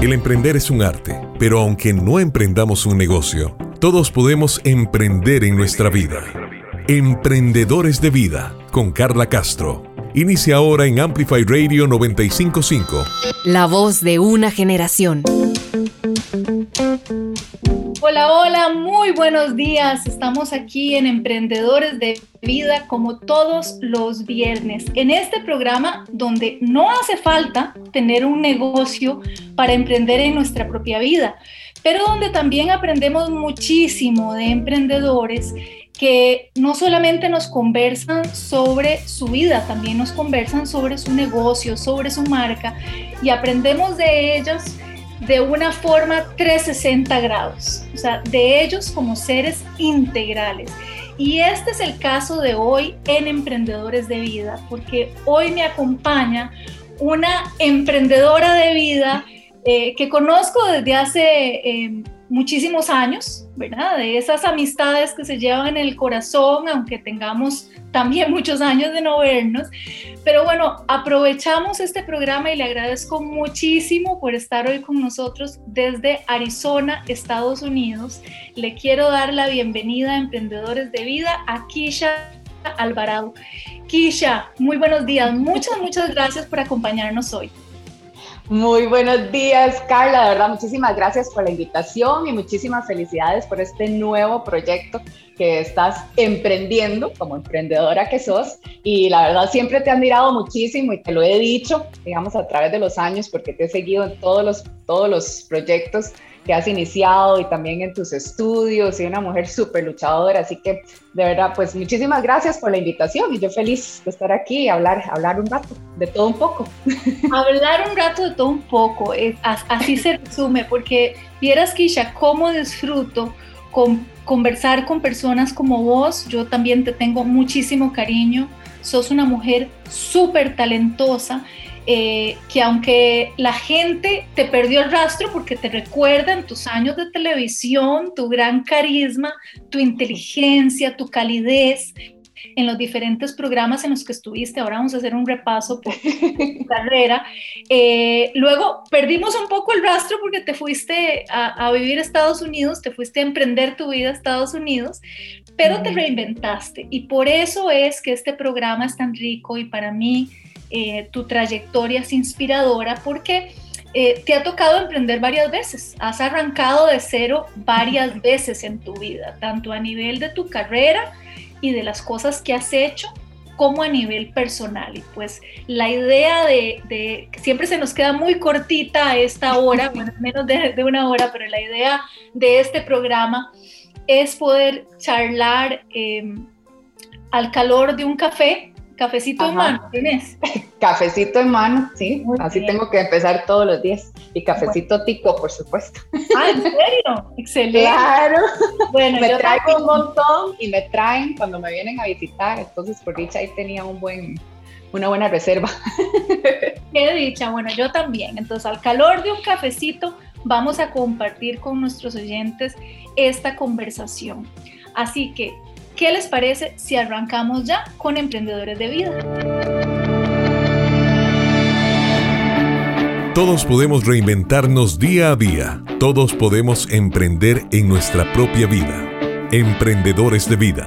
El emprender es un arte, pero aunque no emprendamos un negocio, todos podemos emprender en nuestra vida. Emprendedores de Vida con Carla Castro. Inicia ahora en Amplify Radio 955. La voz de una generación. Hola, hola, muy buenos días. Estamos aquí en Emprendedores de Vida como todos los viernes, en este programa donde no hace falta tener un negocio para emprender en nuestra propia vida, pero donde también aprendemos muchísimo de emprendedores que no solamente nos conversan sobre su vida, también nos conversan sobre su negocio, sobre su marca y aprendemos de ellos de una forma 360 grados, o sea, de ellos como seres integrales. Y este es el caso de hoy en Emprendedores de Vida, porque hoy me acompaña una emprendedora de vida eh, que conozco desde hace eh, muchísimos años, ¿verdad? De esas amistades que se llevan en el corazón, aunque tengamos también muchos años de no vernos. Pero bueno, aprovechamos este programa y le agradezco muchísimo por estar hoy con nosotros desde Arizona, Estados Unidos. Le quiero dar la bienvenida a Emprendedores de Vida a Kisha Alvarado. Kisha, muy buenos días. Muchas, muchas gracias por acompañarnos hoy. Muy buenos días, Carla. De verdad, muchísimas gracias por la invitación y muchísimas felicidades por este nuevo proyecto que estás emprendiendo como emprendedora que sos. Y la verdad, siempre te he admirado muchísimo y te lo he dicho, digamos, a través de los años, porque te he seguido en todos los, todos los proyectos que has iniciado y también en tus estudios y una mujer súper luchadora. Así que de verdad, pues muchísimas gracias por la invitación y yo feliz de estar aquí y hablar, hablar un rato de todo un poco. Hablar un rato de todo un poco, así se resume, porque vieras, Kisha, cómo disfruto con conversar con personas como vos. Yo también te tengo muchísimo cariño. Sos una mujer súper talentosa eh, que aunque la gente te perdió el rastro porque te recuerdan tus años de televisión, tu gran carisma, tu inteligencia, tu calidez en los diferentes programas en los que estuviste, ahora vamos a hacer un repaso por tu carrera. Eh, luego perdimos un poco el rastro porque te fuiste a, a, vivir a Estados Unidos, te fuiste a emprender tu vida a Estados Unidos, pero te reinventaste y por eso es que este programa es tan rico y para mí eh, tu trayectoria es inspiradora porque eh, te ha tocado emprender varias veces, has arrancado de cero varias veces en tu vida, tanto a nivel de tu carrera y de las cosas que has hecho, como a nivel personal. Y pues la idea de, siempre se nos queda muy cortita esta hora, bueno, menos de, una hora, pero la idea de este programa es poder charlar eh, al calor de un café Cafecito en mano, ¿tienes? Cafecito en mano, sí. Así tengo que empezar todos los días. Y cafecito tico, por supuesto. Ah, ¿en serio? Excelente. Claro. Bueno, me traigo un montón y me traen cuando me vienen a visitar. Entonces, por dicha, ahí tenía un buen, una buena reserva. Qué dicha. Bueno, yo también. Entonces, al calor de un cafecito, vamos a compartir con nuestros oyentes esta conversación. Así que ¿Qué les parece si arrancamos ya con Emprendedores de Vida? Todos podemos reinventarnos día a día. Todos podemos emprender en nuestra propia vida. Emprendedores de Vida.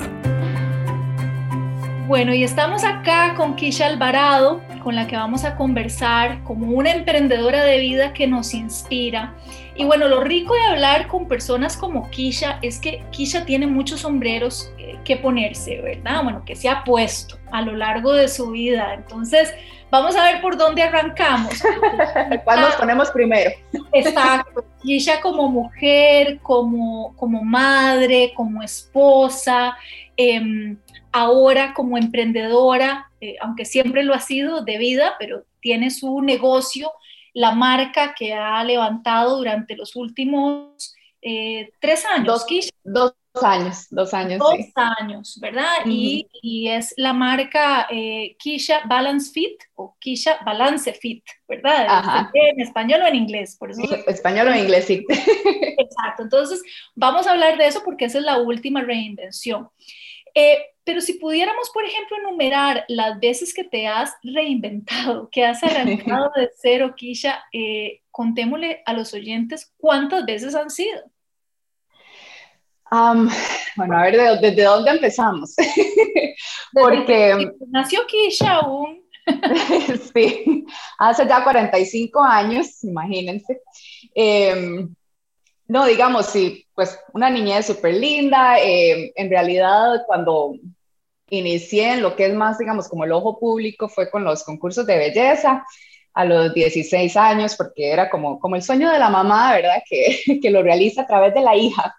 Bueno, y estamos acá con Kisha Alvarado, con la que vamos a conversar como una emprendedora de vida que nos inspira y bueno, lo rico de hablar con personas como Kisha es que Kisha tiene muchos sombreros eh, que ponerse, ¿verdad? Bueno, que se ha puesto a lo largo de su vida. Entonces, vamos a ver por dónde arrancamos. ¿Cuál nos ponemos primero? Exacto. Kisha como mujer, como, como madre, como esposa, em, ahora como emprendedora, eh, aunque siempre lo ha sido de vida, pero tiene su negocio la marca que ha levantado durante los últimos eh, tres años. Dos, dos, años, dos años. Dos años, ¿verdad? y, es la marca eh, Kisha Balance Fit o Kisha Balance Fit, ¿verdad? Ajá. En español o en inglés, por eso. español o en inglés, sí. Exacto, entonces vamos a hablar de eso porque esa es la última reinvención. Eh, pero si pudiéramos, por ejemplo, enumerar las veces que te has reinventado, que has arrancado de cero, Kisha, eh, contémosle a los oyentes cuántas veces han sido. bueno, a ver, ¿desde dónde empezamos? Porque nació Kisha aún. sí, hace ya 45 años, imagínense. Em, no, digamos, sí, pues una niñez súper linda. Em, en realidad, cuando inicié en lo que es más, digamos, como el ojo público, fue con los concursos de belleza a los 16 años, porque era como, como el sueño de la mamá, ¿verdad? Que, que lo realiza a través de la hija.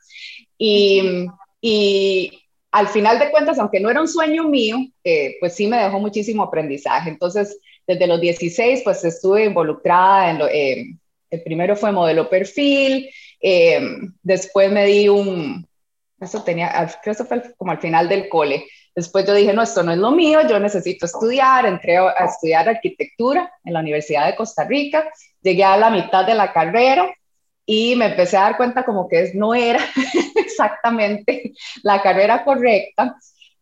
Y, y, al final de cuentas, aunque no era un sueño mío, eh, pues sí me dejó muchísimo aprendizaje. Entonces, desde los 16, pues estuve involucrada en lo, eh, el primero fue modelo perfil, eh, después me di un, eso tenía, creo que eso fue como al final del cole, Después yo dije, no, esto no es lo mío, yo necesito estudiar, entré a estudiar arquitectura en la Universidad de Costa Rica, llegué a la mitad de la carrera y me empecé a dar cuenta como que no era exactamente la carrera correcta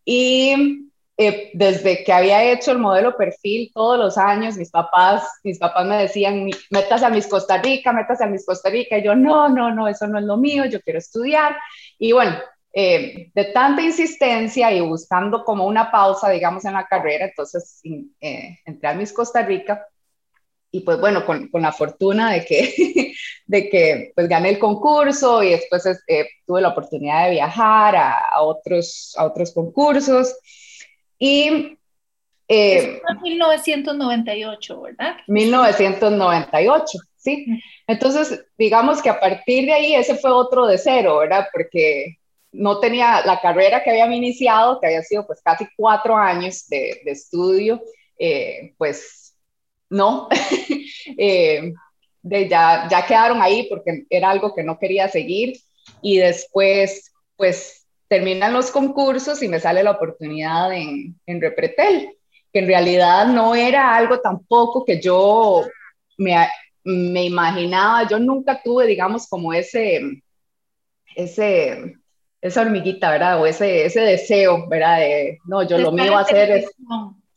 y eh, desde que había hecho el modelo perfil todos los años, mis papás, mis papás me decían, metas a Miss Costa Rica, metas a Miss Costa Rica, y yo, no, no, no, eso no es lo mío, yo quiero estudiar. Y bueno, eh, de tanta insistencia y buscando como una pausa, digamos, en la carrera, entonces eh, entré a Miss Costa Rica y pues bueno, con, con la fortuna de que, de que pues gané el concurso y después eh, tuve la oportunidad de viajar a, a, otros, a otros concursos y... Eh, 1998, ¿verdad? 1998, sí. Entonces, digamos que a partir de ahí ese fue otro de cero, ¿verdad? Porque no tenía la carrera que había iniciado, que había sido pues casi cuatro años de, estudio, eh, pues no, eh, ya, ya quedaron ahí porque era algo que no quería seguir. Y después pues terminan los concursos y me sale la oportunidad en, en Repretel, que en realidad no era algo tampoco que yo me, me imaginaba, yo nunca tuve digamos como ese, ese esa hormiguita, ¿verdad? O ese, ese deseo, ¿verdad? De, no, yo lo mío va a hacer es...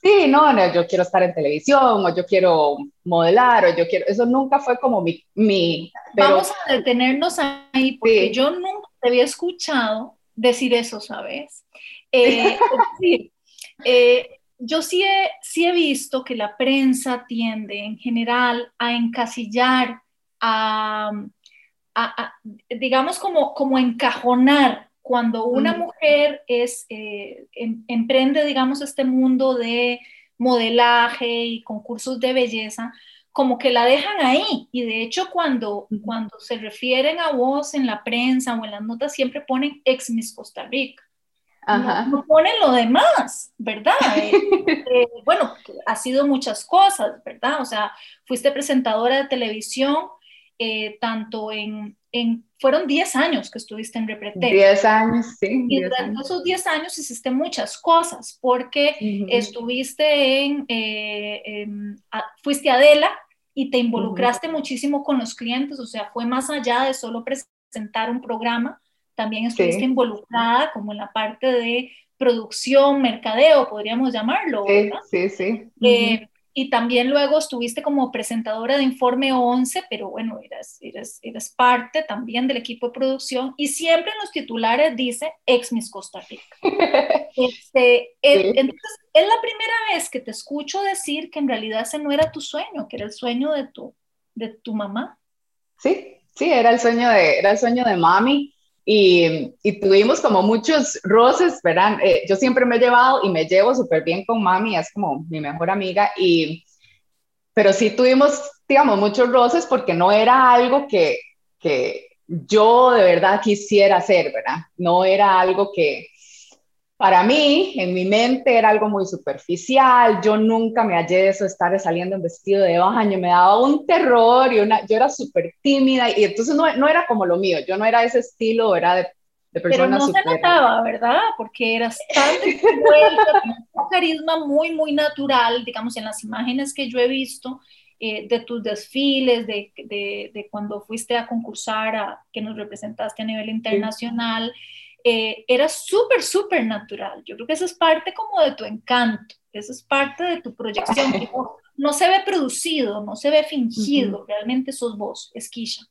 Sí, no, yo quiero estar en televisión, o yo quiero modelar, o yo quiero... Eso nunca fue como mi... mi Vamos a detenernos ahí, porque yo nunca te había escuchado decir eso, ¿sabes? Eh, eh, yo sí he, sí he visto que la prensa tiende en general a encasillar, a, a, digamos como, como encajonar cuando una mujer es, eh, em, emprende, digamos, este mundo de modelaje y concursos de belleza, como que la dejan ahí. Y de hecho, cuando, cuando se refieren a vos en la prensa o en las notas, siempre ponen ex Miss Costa Rica. No, ponen lo demás, ¿verdad? Eh, eh, bueno, ha sido muchas cosas, ¿verdad? O sea, fuiste presentadora de televisión, tanto en, fueron 10 años que estuviste en Repretel. 10 años, sí. Y durante esos 10 años hiciste muchas cosas, porque estuviste en, eh, fuiste Adela y te involucraste muchísimo con los clientes, o sea, fue más allá de solo presentar un programa, también estuviste involucrada como en la parte de producción, mercadeo, podríamos llamarlo. ¿verdad? Sí, sí. sí. Y también luego estuviste como presentadora de Informe 11, pero bueno, eres, eres, eres parte también del equipo de producción y siempre en los titulares dice ex Miss Costa Rica. Este, entonces, es la primera vez que te escucho decir que en realidad ese no era tu sueño, que era el sueño de tu, de tu mamá. Sí, sí, era el sueño de, era el sueño de mami. Y, y, tuvimos como muchos roces, ¿verdad? Eh, yo siempre me he llevado y me llevo súper bien con mami, es como mi mejor amiga, y, pero sí tuvimos, digamos, muchos roces porque no era algo que, que yo de verdad quisiera hacer, ¿verdad? No era algo que, para mí, en mi mente era algo muy superficial, yo nunca me hallé eso, estar saliendo en vestido de baño, me daba un terror y una, yo era súper tímida y entonces no, no, era como lo mío, yo no era ese estilo, era de, de persona Pero no se notaba, ¿verdad? Porque eras tan un carisma muy, muy natural, digamos, en las imágenes que yo he visto, eh, de tus desfiles, de, de, de, cuando fuiste a concursar, a, que nos representaste a nivel internacional. Eh, era súper, súper natural. Yo creo que eso es parte como de tu encanto, eso es parte de tu proyección. no se ve producido, no se ve fingido, realmente sos vos, esquilla.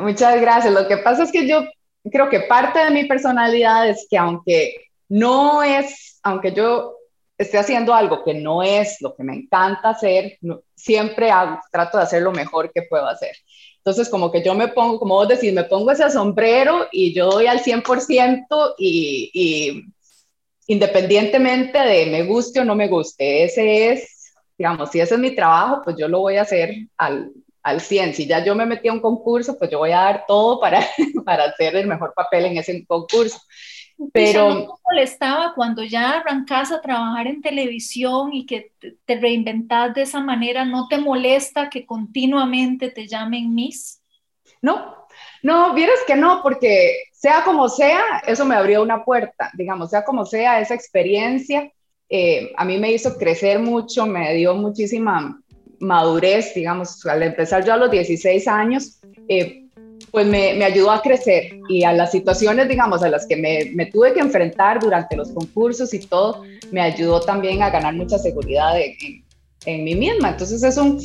Muchas gracias. Lo que pasa es que yo creo que parte de mi personalidad es que aunque no es, aunque yo esté haciendo algo que no es lo que me encanta hacer, siempre trato de hacer lo mejor que puedo hacer. Entonces, como que yo me pongo, como vos decís, me pongo ese sombrero y yo doy al 100% y, y independientemente de me guste o no me guste, ese es, digamos, si ese es mi trabajo, pues yo lo voy a hacer al, al 100. Si ya yo me metí a un concurso, pues yo voy a dar todo para, para hacer el mejor papel en ese concurso. Pero ¿No te molestaba cuando ya arrancas a trabajar en televisión y que te reinventas de esa manera? ¿No te molesta que continuamente te llamen Miss? No, no, vieres que no, porque sea como sea, eso me abrió una puerta, digamos, sea como sea, esa experiencia eh, a mí me hizo crecer mucho, me dio muchísima madurez, digamos, al empezar yo a los 16 años, eh, pues me, ayudó a crecer y a las situaciones, digamos, a las que me, tuve que enfrentar durante los concursos y todo, me ayudó también a ganar mucha seguridad en, en, mí misma. Entonces es, un,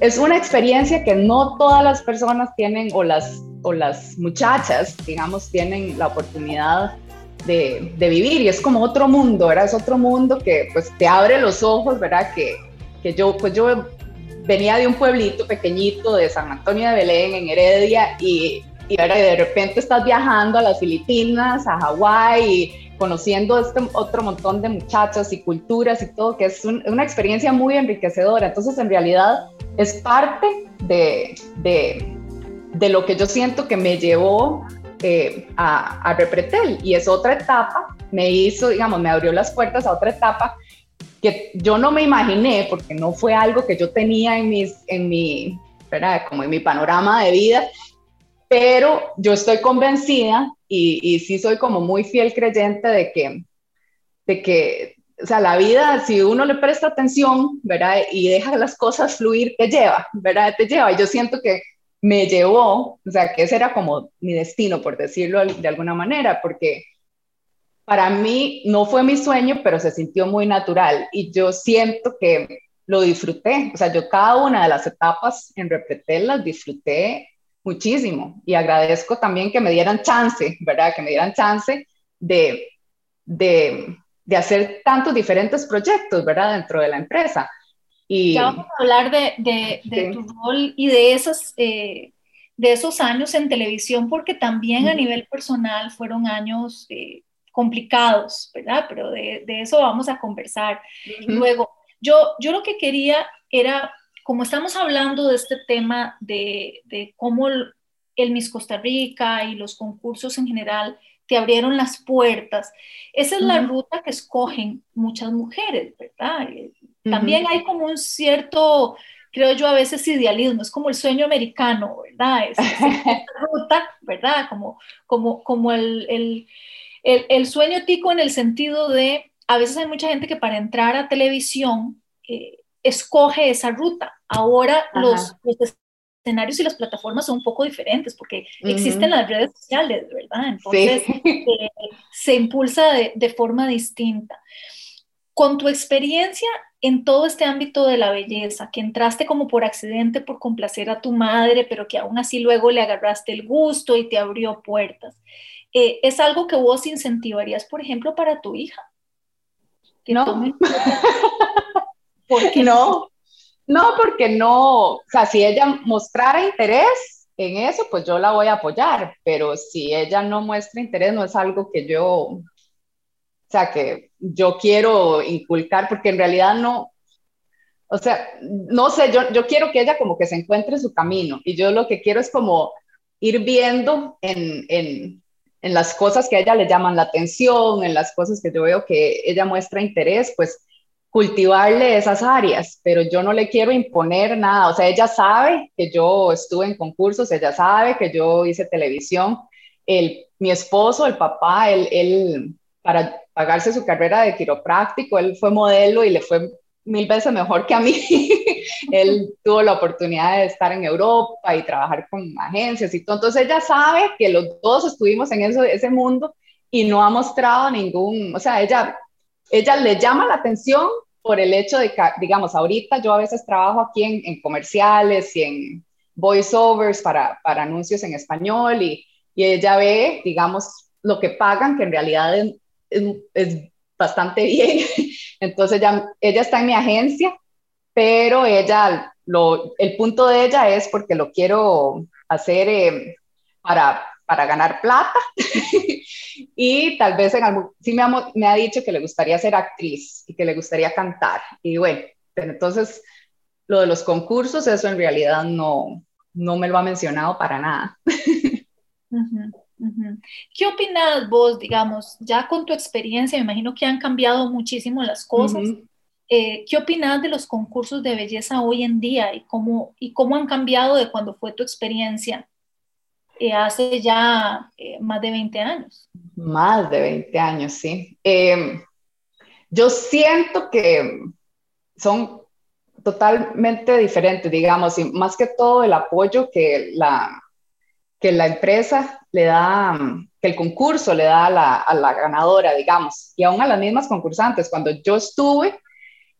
es una experiencia que no todas las personas tienen o las, o las muchachas, digamos, tienen la oportunidad de, de, vivir y es como otro mundo, ¿verdad? Es otro mundo que pues te abre los ojos, ¿verdad? Que, que yo, pues yo venía de un pueblito pequeñito de San Antonio de Belén, en Heredia, y, y de repente estás viajando a las Filipinas, a Hawái, conociendo este otro montón de muchachos y culturas y todo, que es una experiencia muy enriquecedora. Entonces, en realidad, es parte de, de, de lo que yo siento que me llevó eh, a, a Repretel y es otra etapa, me hizo, digamos, me abrió las puertas a otra etapa que yo no me imaginé, porque no fue algo que yo tenía en, mis, en, mi, Como en mi panorama de vida, pero yo estoy convencida y, y sí soy como muy fiel creyente de que, de que, o sea, la vida, si uno le presta atención, ¿verdad? Y deja las cosas fluir, te lleva, ¿verdad? Te lleva. Yo siento que me llevó, o sea, que ese era como mi destino, por decirlo de alguna manera, porque para mí no fue mi sueño, pero se sintió muy natural y yo siento que lo disfruté. O sea, yo cada una de las etapas en Repretel las disfruté muchísimo y agradezco también que me dieran chance, ¿verdad? Que me dieran chance de, de, de hacer tantos diferentes proyectos, ¿verdad? Dentro de la empresa. Y, ya vamos a hablar de, de, de tu rol y de esos, eh, de esos años en televisión, porque también a nivel personal fueron años eh, complicados, ¿verdad? Pero de, eso vamos a conversar. Luego, yo, yo lo que quería era, como estamos hablando de este tema de, de cómo el, Miss Costa Rica y los concursos en general te abrieron las puertas, esa es la ruta que escogen muchas mujeres, ¿verdad? Eh, también hay como un cierto creo yo, a veces idealismo, es como el sueño americano, ¿verdad? Es, esa ruta, ¿verdad? Como, como, como el, el, sueño tico en el sentido de, a veces hay mucha gente que para entrar a televisión eh, escoge esa ruta. Ahora los, escenarios y las plataformas son un poco diferentes porque existen las redes sociales, ¿verdad? Entonces eh, se impulsa de, de forma distinta. Con tu experiencia en todo este ámbito de la belleza, que entraste como por accidente por complacer a tu madre, pero que aún así luego le agarraste el gusto y te abrió puertas. Eh, ¿es algo que vos incentivarías, por ejemplo, para tu hija? no. ¿Por qué no? No, porque no, o sea, si ella mostrara interés en eso, pues yo la voy a apoyar, pero si ella no muestra interés, no es algo que yo, o sea, que yo quiero inculcar, porque en realidad no, o sea, no sé, yo, yo quiero que ella como que se encuentre su camino y yo lo que quiero es como ir viendo en, en, en las cosas que a ella le llaman la atención, en las cosas que yo veo que ella muestra interés, pues cultivarle esas áreas, pero yo no le quiero imponer nada, o sea, ella sabe que yo estuve en concursos, ella sabe que yo hice televisión, el, mi esposo, el papá, él, para pagarse su carrera de quiropráctico, él fue modelo y le fue mil veces mejor que a mí. Él tuvo la oportunidad de estar en Europa y trabajar con agencias y todo. Entonces ella sabe que los dos estuvimos en eso, ese mundo y no ha mostrado ningún, o sea, ella, ella le llama la atención por el hecho de que, digamos, ahorita yo a veces trabajo aquí en, en comerciales y en voiceovers para, para anuncios en español y, y, ella ve, digamos, lo que pagan, que en realidad es, es, bastante bien. Entonces ya, ella está en mi agencia, pero ella, lo, el punto de ella es porque lo quiero hacer eh, para, para ganar plata y tal vez en algún, sí me ha, me ha, dicho que le gustaría ser actriz y que le gustaría cantar. Y bueno, pero entonces lo de los concursos, eso en realidad no, no me lo ha mencionado para nada. ¿Qué opinas vos, digamos, ya con tu experiencia, me imagino que han cambiado muchísimo las cosas? Eh, ¿Qué opinas de los concursos de belleza hoy en día y cómo, y cómo han cambiado de cuando fue tu experiencia eh, hace ya eh, más de 20 años? Más de 20 años, sí. yo siento que son totalmente diferentes, digamos, y más que todo el apoyo que la, que la empresa le da, que el concurso le da a la, a la ganadora, digamos, y aún a las mismas concursantes. Cuando yo estuve,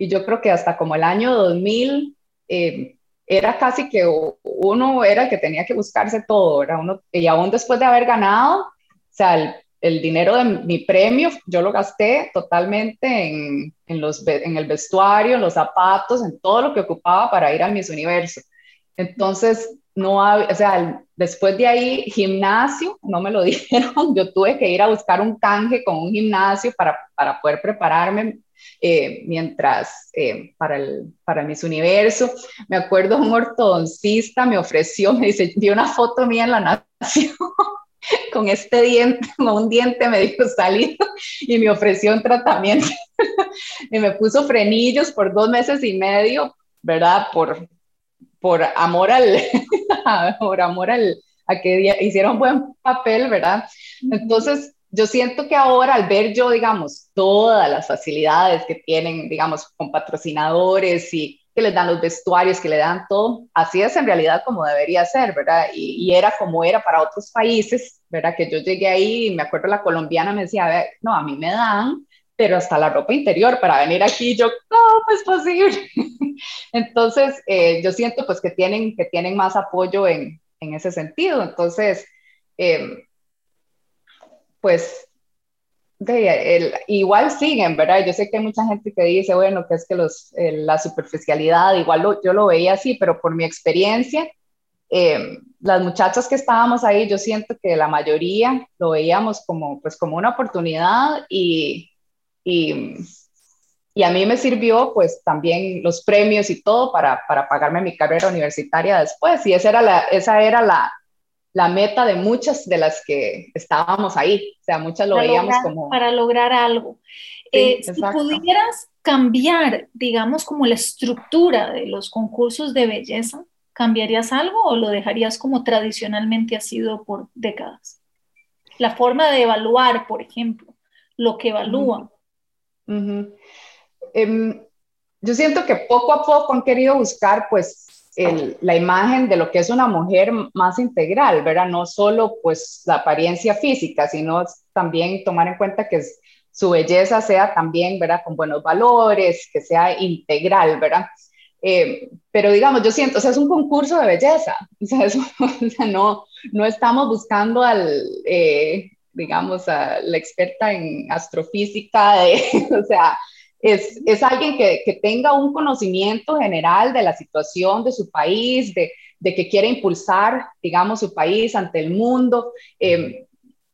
y yo creo que hasta como el año 2000 eh, era casi que uno era el que tenía que buscarse todo, era uno, y aún después de haber ganado, o sea, el, el dinero de mi premio yo lo gasté totalmente en, en, los, en el vestuario, en los zapatos, en todo lo que ocupaba para ir al Miss Universo. Entonces, no había, o sea, después de ahí, gimnasio, no me lo dijeron, yo tuve que ir a buscar un canje con un gimnasio para, para poder prepararme eh, mientras eh, para, el, para Miss Universo. Me acuerdo un ortodoncista me ofreció, me dice, vi una foto mía en la nación con este diente, con un diente medio salido y me ofreció un tratamiento y me puso frenillos por dos meses y medio, ¿verdad? Por, por amor al, por amor al, a que hicieron buen papel, ¿verdad? Entonces, yo siento que ahora al ver yo, digamos, todas las facilidades que tienen, digamos, con patrocinadores y que les dan los vestuarios, que le dan todo, así es en realidad como debería ser, ¿verdad? Y, era como era para otros países, ¿verdad? Que yo llegué ahí y me acuerdo la colombiana me decía, no, a mí me dan, pero hasta la ropa interior para venir aquí, yo, no, pues posible. Entonces, eh, yo siento pues que tienen, que tienen más apoyo en, en ese sentido. Entonces, eh, pues de, el, igual siguen, ¿verdad? Yo sé que hay mucha gente que dice, bueno, que es que los, la superficialidad, igual lo, yo lo veía así, pero por mi experiencia, eh, las muchachas que estábamos ahí, yo siento que la mayoría lo veíamos como, pues, como una oportunidad y, y, y, a mí me sirvió pues también los premios y todo para, para pagarme mi carrera universitaria después y esa era la, esa era la, la meta de muchas de las que estábamos ahí. O sea, muchas lo veíamos como... Para lograr algo. Eh, si pudieras cambiar, digamos, como la estructura de los concursos de belleza, ¿cambiarías algo o lo dejarías como tradicionalmente ha sido por décadas? La forma de evaluar, por ejemplo, lo que evalúan. Em, yo siento que poco a poco han querido buscar, pues, la imagen de lo que es una mujer más integral, ¿verdad? No solo pues la apariencia física, sino también tomar en cuenta que su belleza sea también, ¿verdad? Con buenos valores, que sea integral, ¿verdad? Eh, pero digamos, yo siento, o sea, es un concurso de belleza, o sea, o sea no, no estamos buscando al, eh, digamos, a la experta en astrofísica, o sea, es, es alguien que, que, tenga un conocimiento general de la situación de su país, de, de que quiere impulsar, digamos, su país ante el mundo eh,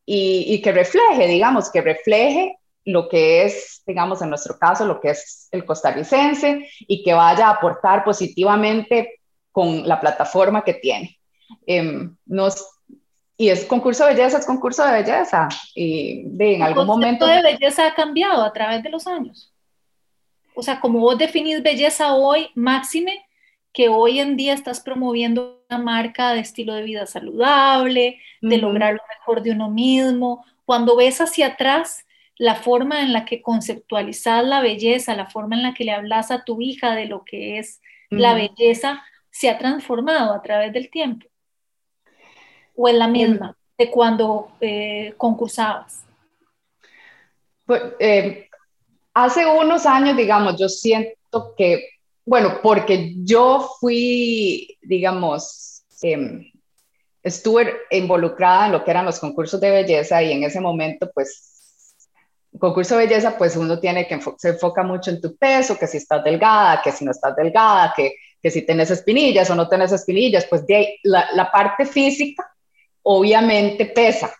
y, y, que refleje, digamos, que refleje lo que es, digamos, en nuestro caso, lo que es el costarricense y que vaya a aportar positivamente con la plataforma que tiene. Eh, nos, y es concurso de belleza, es concurso de belleza. Y de, en algún momento... El de belleza ha cambiado a través de los años o sea, como vos definís belleza hoy, máxime, que hoy en día estás promoviendo una marca de estilo de vida saludable, de lograr lo mejor de uno mismo. Cuando ves hacia atrás la forma en la que conceptualizas la belleza, la forma en la que le hablas a tu hija de lo que es la belleza, se ha transformado a través del tiempo. ¿O es la misma de cuando eh, concursabas? Pues, eh, hace unos años, digamos, yo siento que, bueno, porque yo fui, digamos, em, estuve involucrada en lo que eran los concursos de belleza y en ese momento, pues, concurso de belleza, pues uno tiene que se enfoca mucho en tu peso, que si estás delgada, que si no estás delgada, que, que si tienes espinillas o no tienes espinillas, pues de la, la parte física obviamente pesa,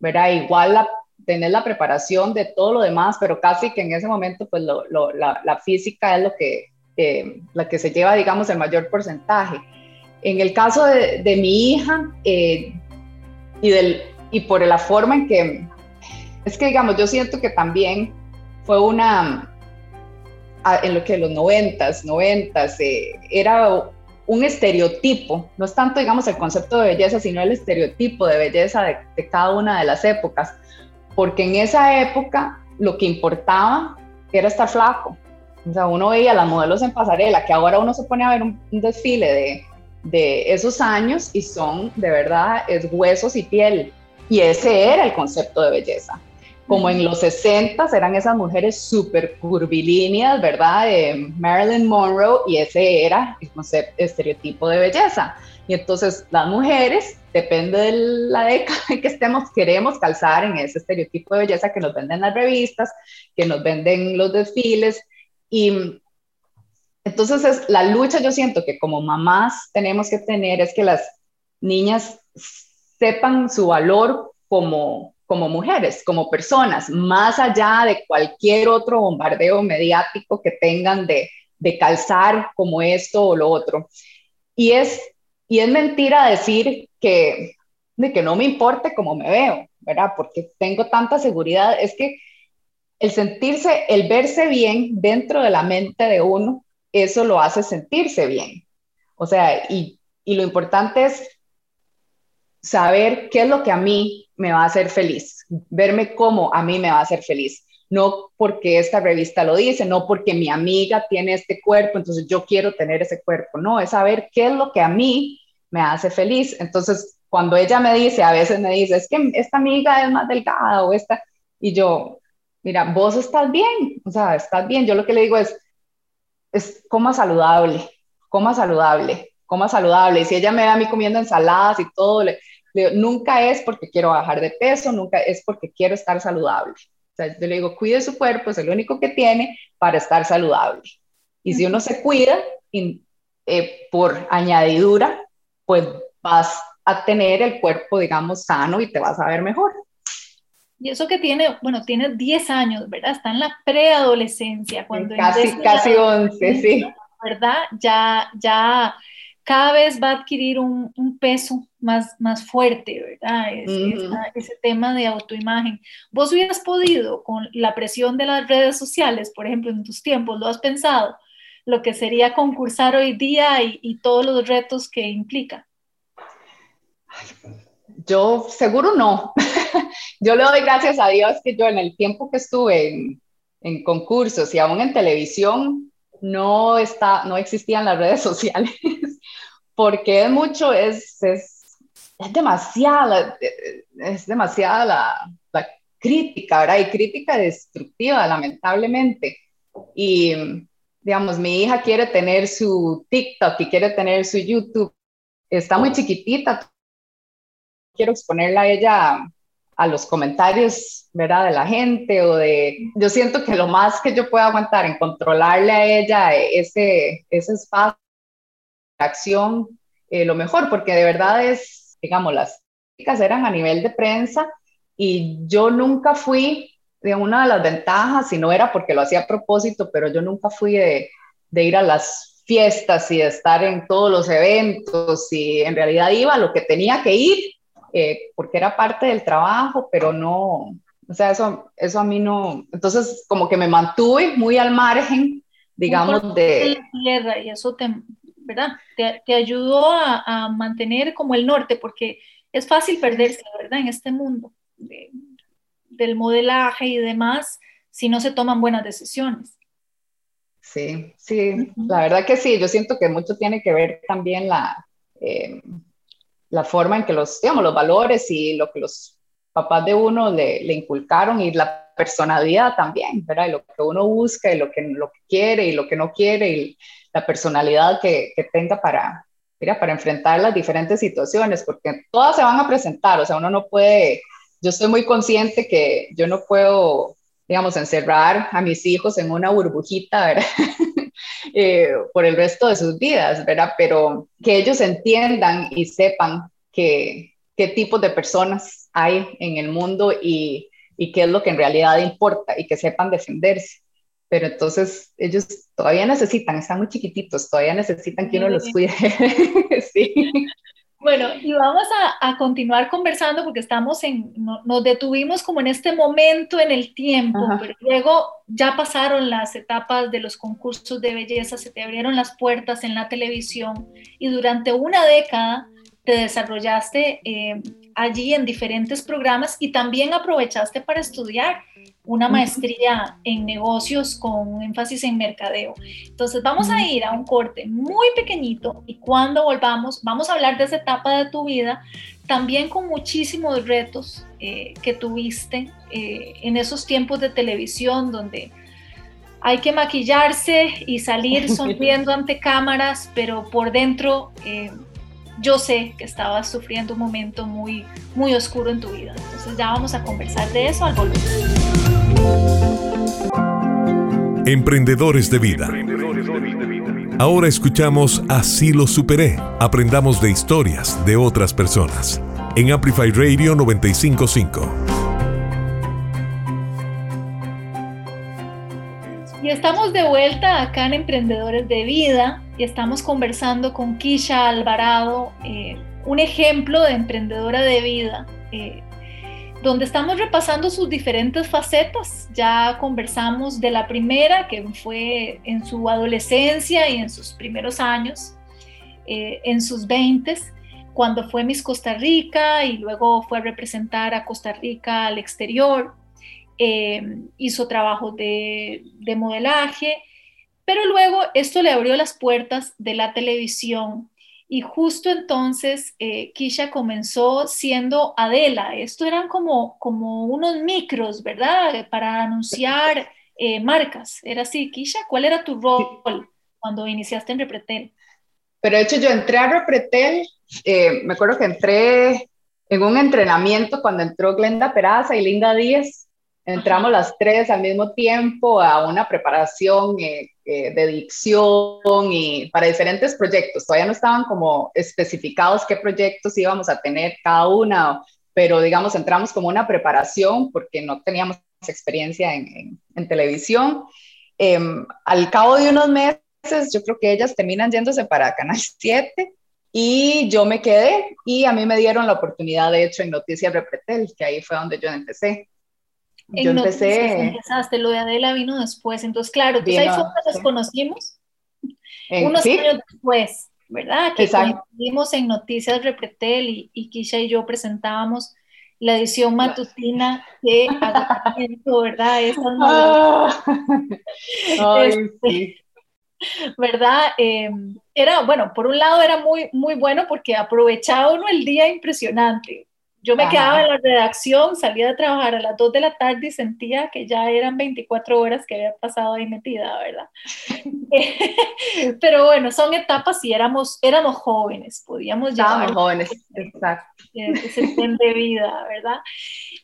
¿verdad? Igual la, tener la preparación de todo lo demás, pero casi que en ese momento, pues lo, la, la, física es lo que, eh, la que se lleva, digamos, el mayor porcentaje. En el caso de, de mi hija eh, y, del, y por la forma en que es que, digamos, yo siento que también fue una, en lo que los noventas, noventas, eh, era un estereotipo, no es tanto, digamos, el concepto de belleza, sino el estereotipo de belleza de, cada una de las épocas, porque en esa época lo que importaba era estar flaco. O sea, uno veía las modelos en pasarela, que ahora uno se pone a ver un, un desfile de, de esos años y son, de verdad, es huesos y piel. Y ese era el concepto de belleza como en los 60 eran esas mujeres súper curvilíneas, ¿verdad? De Marilyn Monroe, y ese era el concepto, estereotipo de belleza. Y entonces las mujeres, depende de la década en que estemos, queremos calzar en ese estereotipo de belleza que nos venden las revistas, que nos venden los desfiles. Y entonces es, la lucha yo siento que como mamás tenemos que tener es que las niñas sepan su valor como como mujeres, como personas, más allá de cualquier otro bombardeo mediático que tengan de, de calzar como esto o lo otro. Y es, y es mentira decir que, de que no me importe cómo me veo, ¿verdad? Porque tengo tanta seguridad. Es que el sentirse, el verse bien dentro de la mente de uno, eso lo hace sentirse bien. O sea, y, y lo importante es saber qué es lo que a mí me va a hacer feliz, verme como a mí me va a hacer feliz, no porque esta revista lo dice, no porque mi amiga tiene este cuerpo, entonces yo quiero tener ese cuerpo, no, es saber qué es lo que a mí me hace feliz. Entonces, cuando ella me dice, a veces me dice, es que esta amiga es más delgada o esta, y yo, mira, vos estás bien, o sea, estás bien, yo lo que le digo es, es coma saludable, coma saludable, coma saludable, y si ella me ve a mí comiendo ensaladas y todo, le, nunca es porque quiero bajar de peso, nunca es porque quiero estar saludable. O sea, yo le digo, cuide su cuerpo, es el único que tiene para estar saludable. Y si uno se cuida eh, por añadidura, pues vas a tener el cuerpo, digamos, sano y te vas a ver mejor. Y eso que tiene, bueno, tiene 10 años, ¿verdad? Está en la preadolescencia. Cuando casi, casi 11, sí. ¿Verdad? Ya, ya cada vez va a adquirir un, peso más, más fuerte, ¿verdad? ese tema de autoimagen. ¿Vos hubieras podido, con la presión de las redes sociales, por ejemplo, en tus tiempos, lo has pensado, lo que sería concursar hoy día y, todos los retos que implica? Yo seguro no. yo le doy gracias a Dios que yo en el tiempo que estuve en, en concursos y aún en televisión, no, está, no existían las redes sociales porque es mucho, es, es, es demasiada, es demasiada la, la, crítica, ¿verdad? Y crítica destructiva, lamentablemente. Y, digamos, mi hija quiere tener su TikTok y quiere tener su YouTube. Está muy chiquitita. Quiero exponerla a ella a los comentarios, ¿verdad? De la gente o de... Yo siento que lo más que yo puedo aguantar en controlarle a ella ese, ese espacio acción eh, lo mejor, porque de verdad es, digamos, las chicas eran a nivel de prensa y yo nunca fui de una de las ventajas, si no era porque lo hacía a propósito, pero yo nunca fui de, de ir a las fiestas y de estar en todos los eventos y en realidad iba a lo que tenía que ir eh, porque era parte del trabajo, pero no, o sea, eso, eso a mí no, entonces como que me mantuve muy al margen, digamos, de... tierra y eso te, ¿verdad? Te, te ayudó a, a, mantener como el norte, porque es fácil perderse, ¿verdad? En este mundo del modelaje y demás, si no se toman buenas decisiones. Sí, sí, la verdad que sí, yo siento que mucho tiene que ver también la, eh, la forma en que los, digamos, los valores y lo que los papás de uno le, le inculcaron y la personalidad también, ¿verdad? Y lo que uno busca y lo que, lo que quiere y lo que no quiere y la personalidad que, que tenga para, mira, para enfrentar las diferentes situaciones, porque todas se van a presentar, o sea, uno no puede, yo estoy muy consciente que yo no puedo, digamos, encerrar a mis hijos en una burbujita, ¿verdad? eh, por el resto de sus vidas, ¿verdad? Pero que ellos entiendan y sepan que, qué tipos de personas hay en el mundo y, y qué es lo que en realidad importa y que sepan defenderse pero entonces ellos todavía necesitan, están muy chiquititos, todavía necesitan que uno los cuide. sí. Bueno, y vamos a, a, continuar conversando porque estamos en, no, nos detuvimos como en este momento en el tiempo, Ajá. pero luego ya pasaron las etapas de los concursos de belleza, se te abrieron las puertas en la televisión y durante una década te desarrollaste eh, allí en diferentes programas y también aprovechaste para estudiar una maestría en negocios con énfasis en mercadeo. Entonces vamos a ir a un corte muy pequeñito y cuando volvamos vamos a hablar de esa etapa de tu vida, también con muchísimos retos eh, que tuviste eh, en esos tiempos de televisión donde hay que maquillarse y salir sonriendo ante cámaras, pero por dentro eh, yo sé que estabas sufriendo un momento muy, muy oscuro en tu vida. Entonces ya vamos a conversar de eso al volver. Emprendedores de vida. Ahora escuchamos Así lo superé. Aprendamos de historias de otras personas. En Amplify Radio 955. Y estamos de vuelta acá en Emprendedores de Vida y estamos conversando con Kisha Alvarado, eh, un ejemplo de emprendedora de vida. Eh, donde estamos repasando sus diferentes facetas. Ya conversamos de la primera, que fue en su adolescencia y en sus primeros años, eh, en sus veintes, cuando fue Miss Costa Rica y luego fue a representar a Costa Rica al exterior. Eh, hizo trabajo de, de modelaje, pero luego esto le abrió las puertas de la televisión y justo entonces eh, Kisha comenzó siendo Adela. Esto eran como, como unos micros, ¿verdad? Para anunciar eh, marcas. ¿Era así, Kisha? ¿Cuál era tu rol cuando iniciaste en Repretel? Pero de hecho yo entré a Repretel, eh, me acuerdo que entré en un entrenamiento cuando entró Glenda Peraza y Linda Díaz. Entramos las tres al mismo tiempo a una preparación eh, eh, de dicción y para diferentes proyectos. Todavía no estaban como especificados qué proyectos íbamos a tener cada una, pero digamos, entramos como una preparación porque no teníamos experiencia en, en, en televisión. Eh, al cabo de unos meses, yo creo que ellas terminan yéndose para Canal 7 y yo me quedé y a mí me dieron la oportunidad, de hecho, en Noticias Repretel, que ahí fue donde yo empecé. Yo en empecé. Empezaste, lo de Adela vino después. Entonces, claro, vino, ahí fue cuando nos conocimos. En, unos ¿sí? años después, ¿verdad? Que coincidimos en Noticias Repretel y, y Kisha y yo presentábamos la edición matutina de agotamiento, ¿verdad? Esas ah. Ay, este, sí. ¿verdad? Eh, era, bueno, por un lado era muy, muy bueno porque aprovechaba uno el día impresionante. Yo me Ajá. quedaba en la redacción, salía de trabajar a las 2 de la tarde y sentía que ya eran 24 horas que había pasado ahí metida, ¿verdad? Pero bueno, son etapas y éramos, éramos jóvenes, podíamos llevar... jóvenes, exacto. Ese tren de vida, ¿verdad?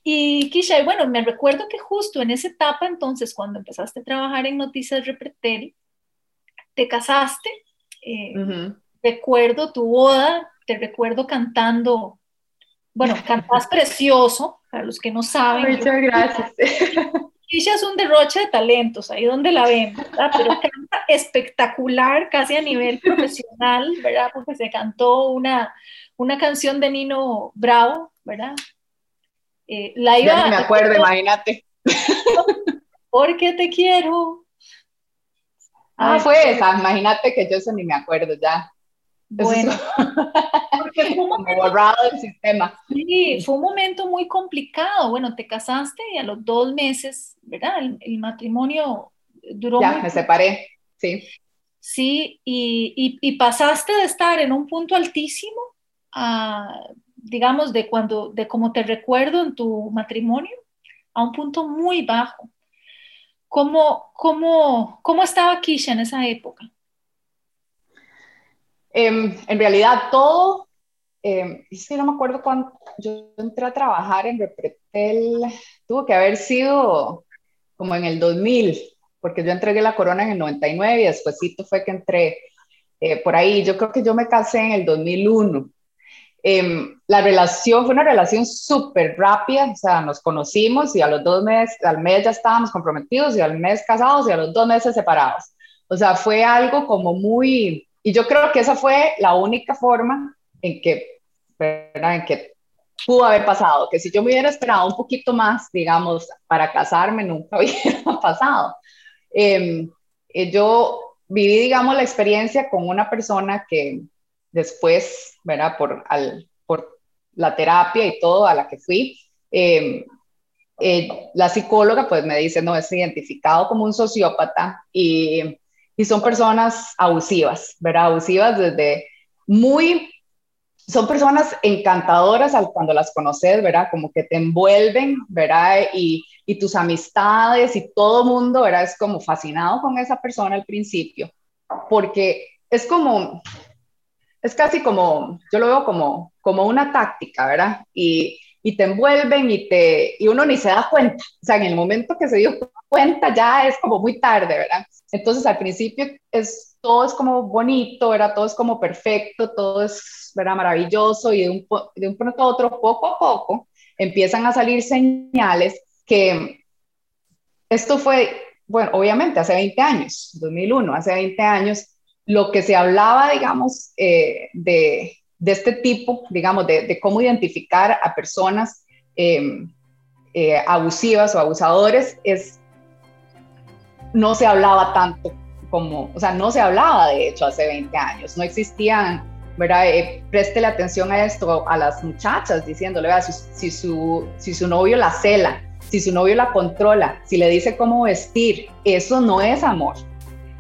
Y Kisha, bueno, me recuerdo que justo en esa etapa, entonces, cuando empezaste a trabajar en Noticias Repretel, te casaste, eh, uh -huh. recuerdo tu boda, te recuerdo cantando bueno, cantás precioso, para los que no saben. Muchas gracias. Kisha es un derroche de talentos, ahí donde la ven, ¿verdad? Pero canta espectacular, casi a nivel profesional, ¿verdad? Porque se cantó una, una canción de Nino Bravo, ¿verdad? Eh, la iba, ya no me acuerdo, imagínate. Porque te quiero. Ah, fue esa, imagínate que yo eso ni me acuerdo ya. Bueno, porque fue un momento, borrado del sistema. Sí, fue un momento muy complicado. Bueno, te casaste y a los dos meses, ¿verdad? El, el matrimonio duró. Ya, me separé, sí. Sí, y, y, y, pasaste de estar en un punto altísimo a, digamos, de cuando, de como te recuerdo en tu matrimonio, a un punto muy bajo. ¿Cómo, cómo, cómo estaba Kisha en esa época? Em, en realidad todo, eh, es que no me acuerdo cuando yo entré a trabajar en Repretel, tuvo que haber sido como en el 2000, porque yo entregué la corona en el 99 y después fue que entré eh, por ahí. Yo creo que yo me casé en el 2001. Em, la relación fue una relación súper rápida, o sea, nos conocimos y a los dos meses, al mes ya estábamos comprometidos y al mes casados y a los dos meses separados. O sea, fue algo como muy, y yo creo que esa fue la única forma en que, en que pudo haber pasado, que si yo me hubiera esperado un poquito más, digamos, para casarme, nunca hubiera pasado. Em, eh, yo viví, digamos, la experiencia con una persona que después, ¿verdad? Por, al, por la terapia y todo a la que fui, em, eh, la psicóloga pues me dice, no, es identificado como un sociópata y, y son personas abusivas, ¿verdad? Abusivas desde muy son personas encantadoras al, cuando las conoces, ¿verdad? Como que te envuelven, ¿verdad? Y, y tus amistades y todo mundo, ¿verdad? Es como fascinado con esa persona al principio, porque es como, es casi como, yo lo veo como, como una táctica, ¿verdad? Y, y te envuelven y, te, y uno ni se da cuenta, o sea, en el momento que se dio cuenta ya es como muy tarde, ¿verdad? Entonces al principio es, todo es como bonito, ¿verdad? Todo es como perfecto, todo es, ¿verdad? Maravilloso y de un, de un pronto a otro, poco a poco, empiezan a salir señales que esto fue, bueno, obviamente hace 20 años, 2001, hace 20 años, lo que se hablaba, digamos, eh, de, de, este tipo, digamos, de, cómo identificar a personas em, eh, abusivas o abusadores, es, no se hablaba tanto como, o sea, no se hablaba de hecho hace 20 años, no existían, ¿verdad? Eh, la atención a esto a las muchachas, diciéndole, vea, si, su, si su novio la cela, si su novio la controla, si le dice cómo vestir, eso no es amor.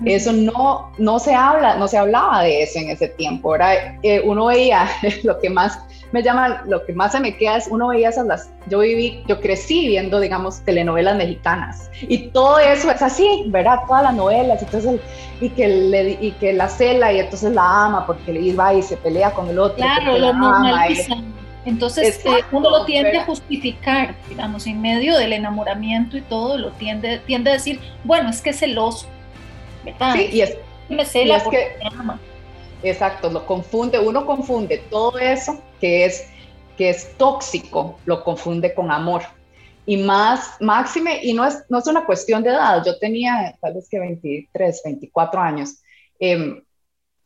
Eso no, no se habla, no se hablaba de eso en ese tiempo. Ahora eh, uno veía lo que más me llama, lo que más se me queda es uno veía esas las, yo viví, yo crecí viendo, digamos, telenovelas mexicanas y todo eso es así, ¿verdad? Todas las novelas, entonces, y que, le, y que la cela y entonces la ama porque le va y se pelea con el otro. Claro, lo normalizan. Entonces eh, uno lo tiende a justificar, digamos, en medio del enamoramiento y todo, lo tiende, tiende a decir, bueno, es que es celoso, Sí, y es, me que, Exacto, lo confunde, uno confunde todo eso que es, que es tóxico, lo confunde con amor. Y más, máxime, y no es, no es una cuestión de edad, yo tenía tal vez que 23, 24 años. Em,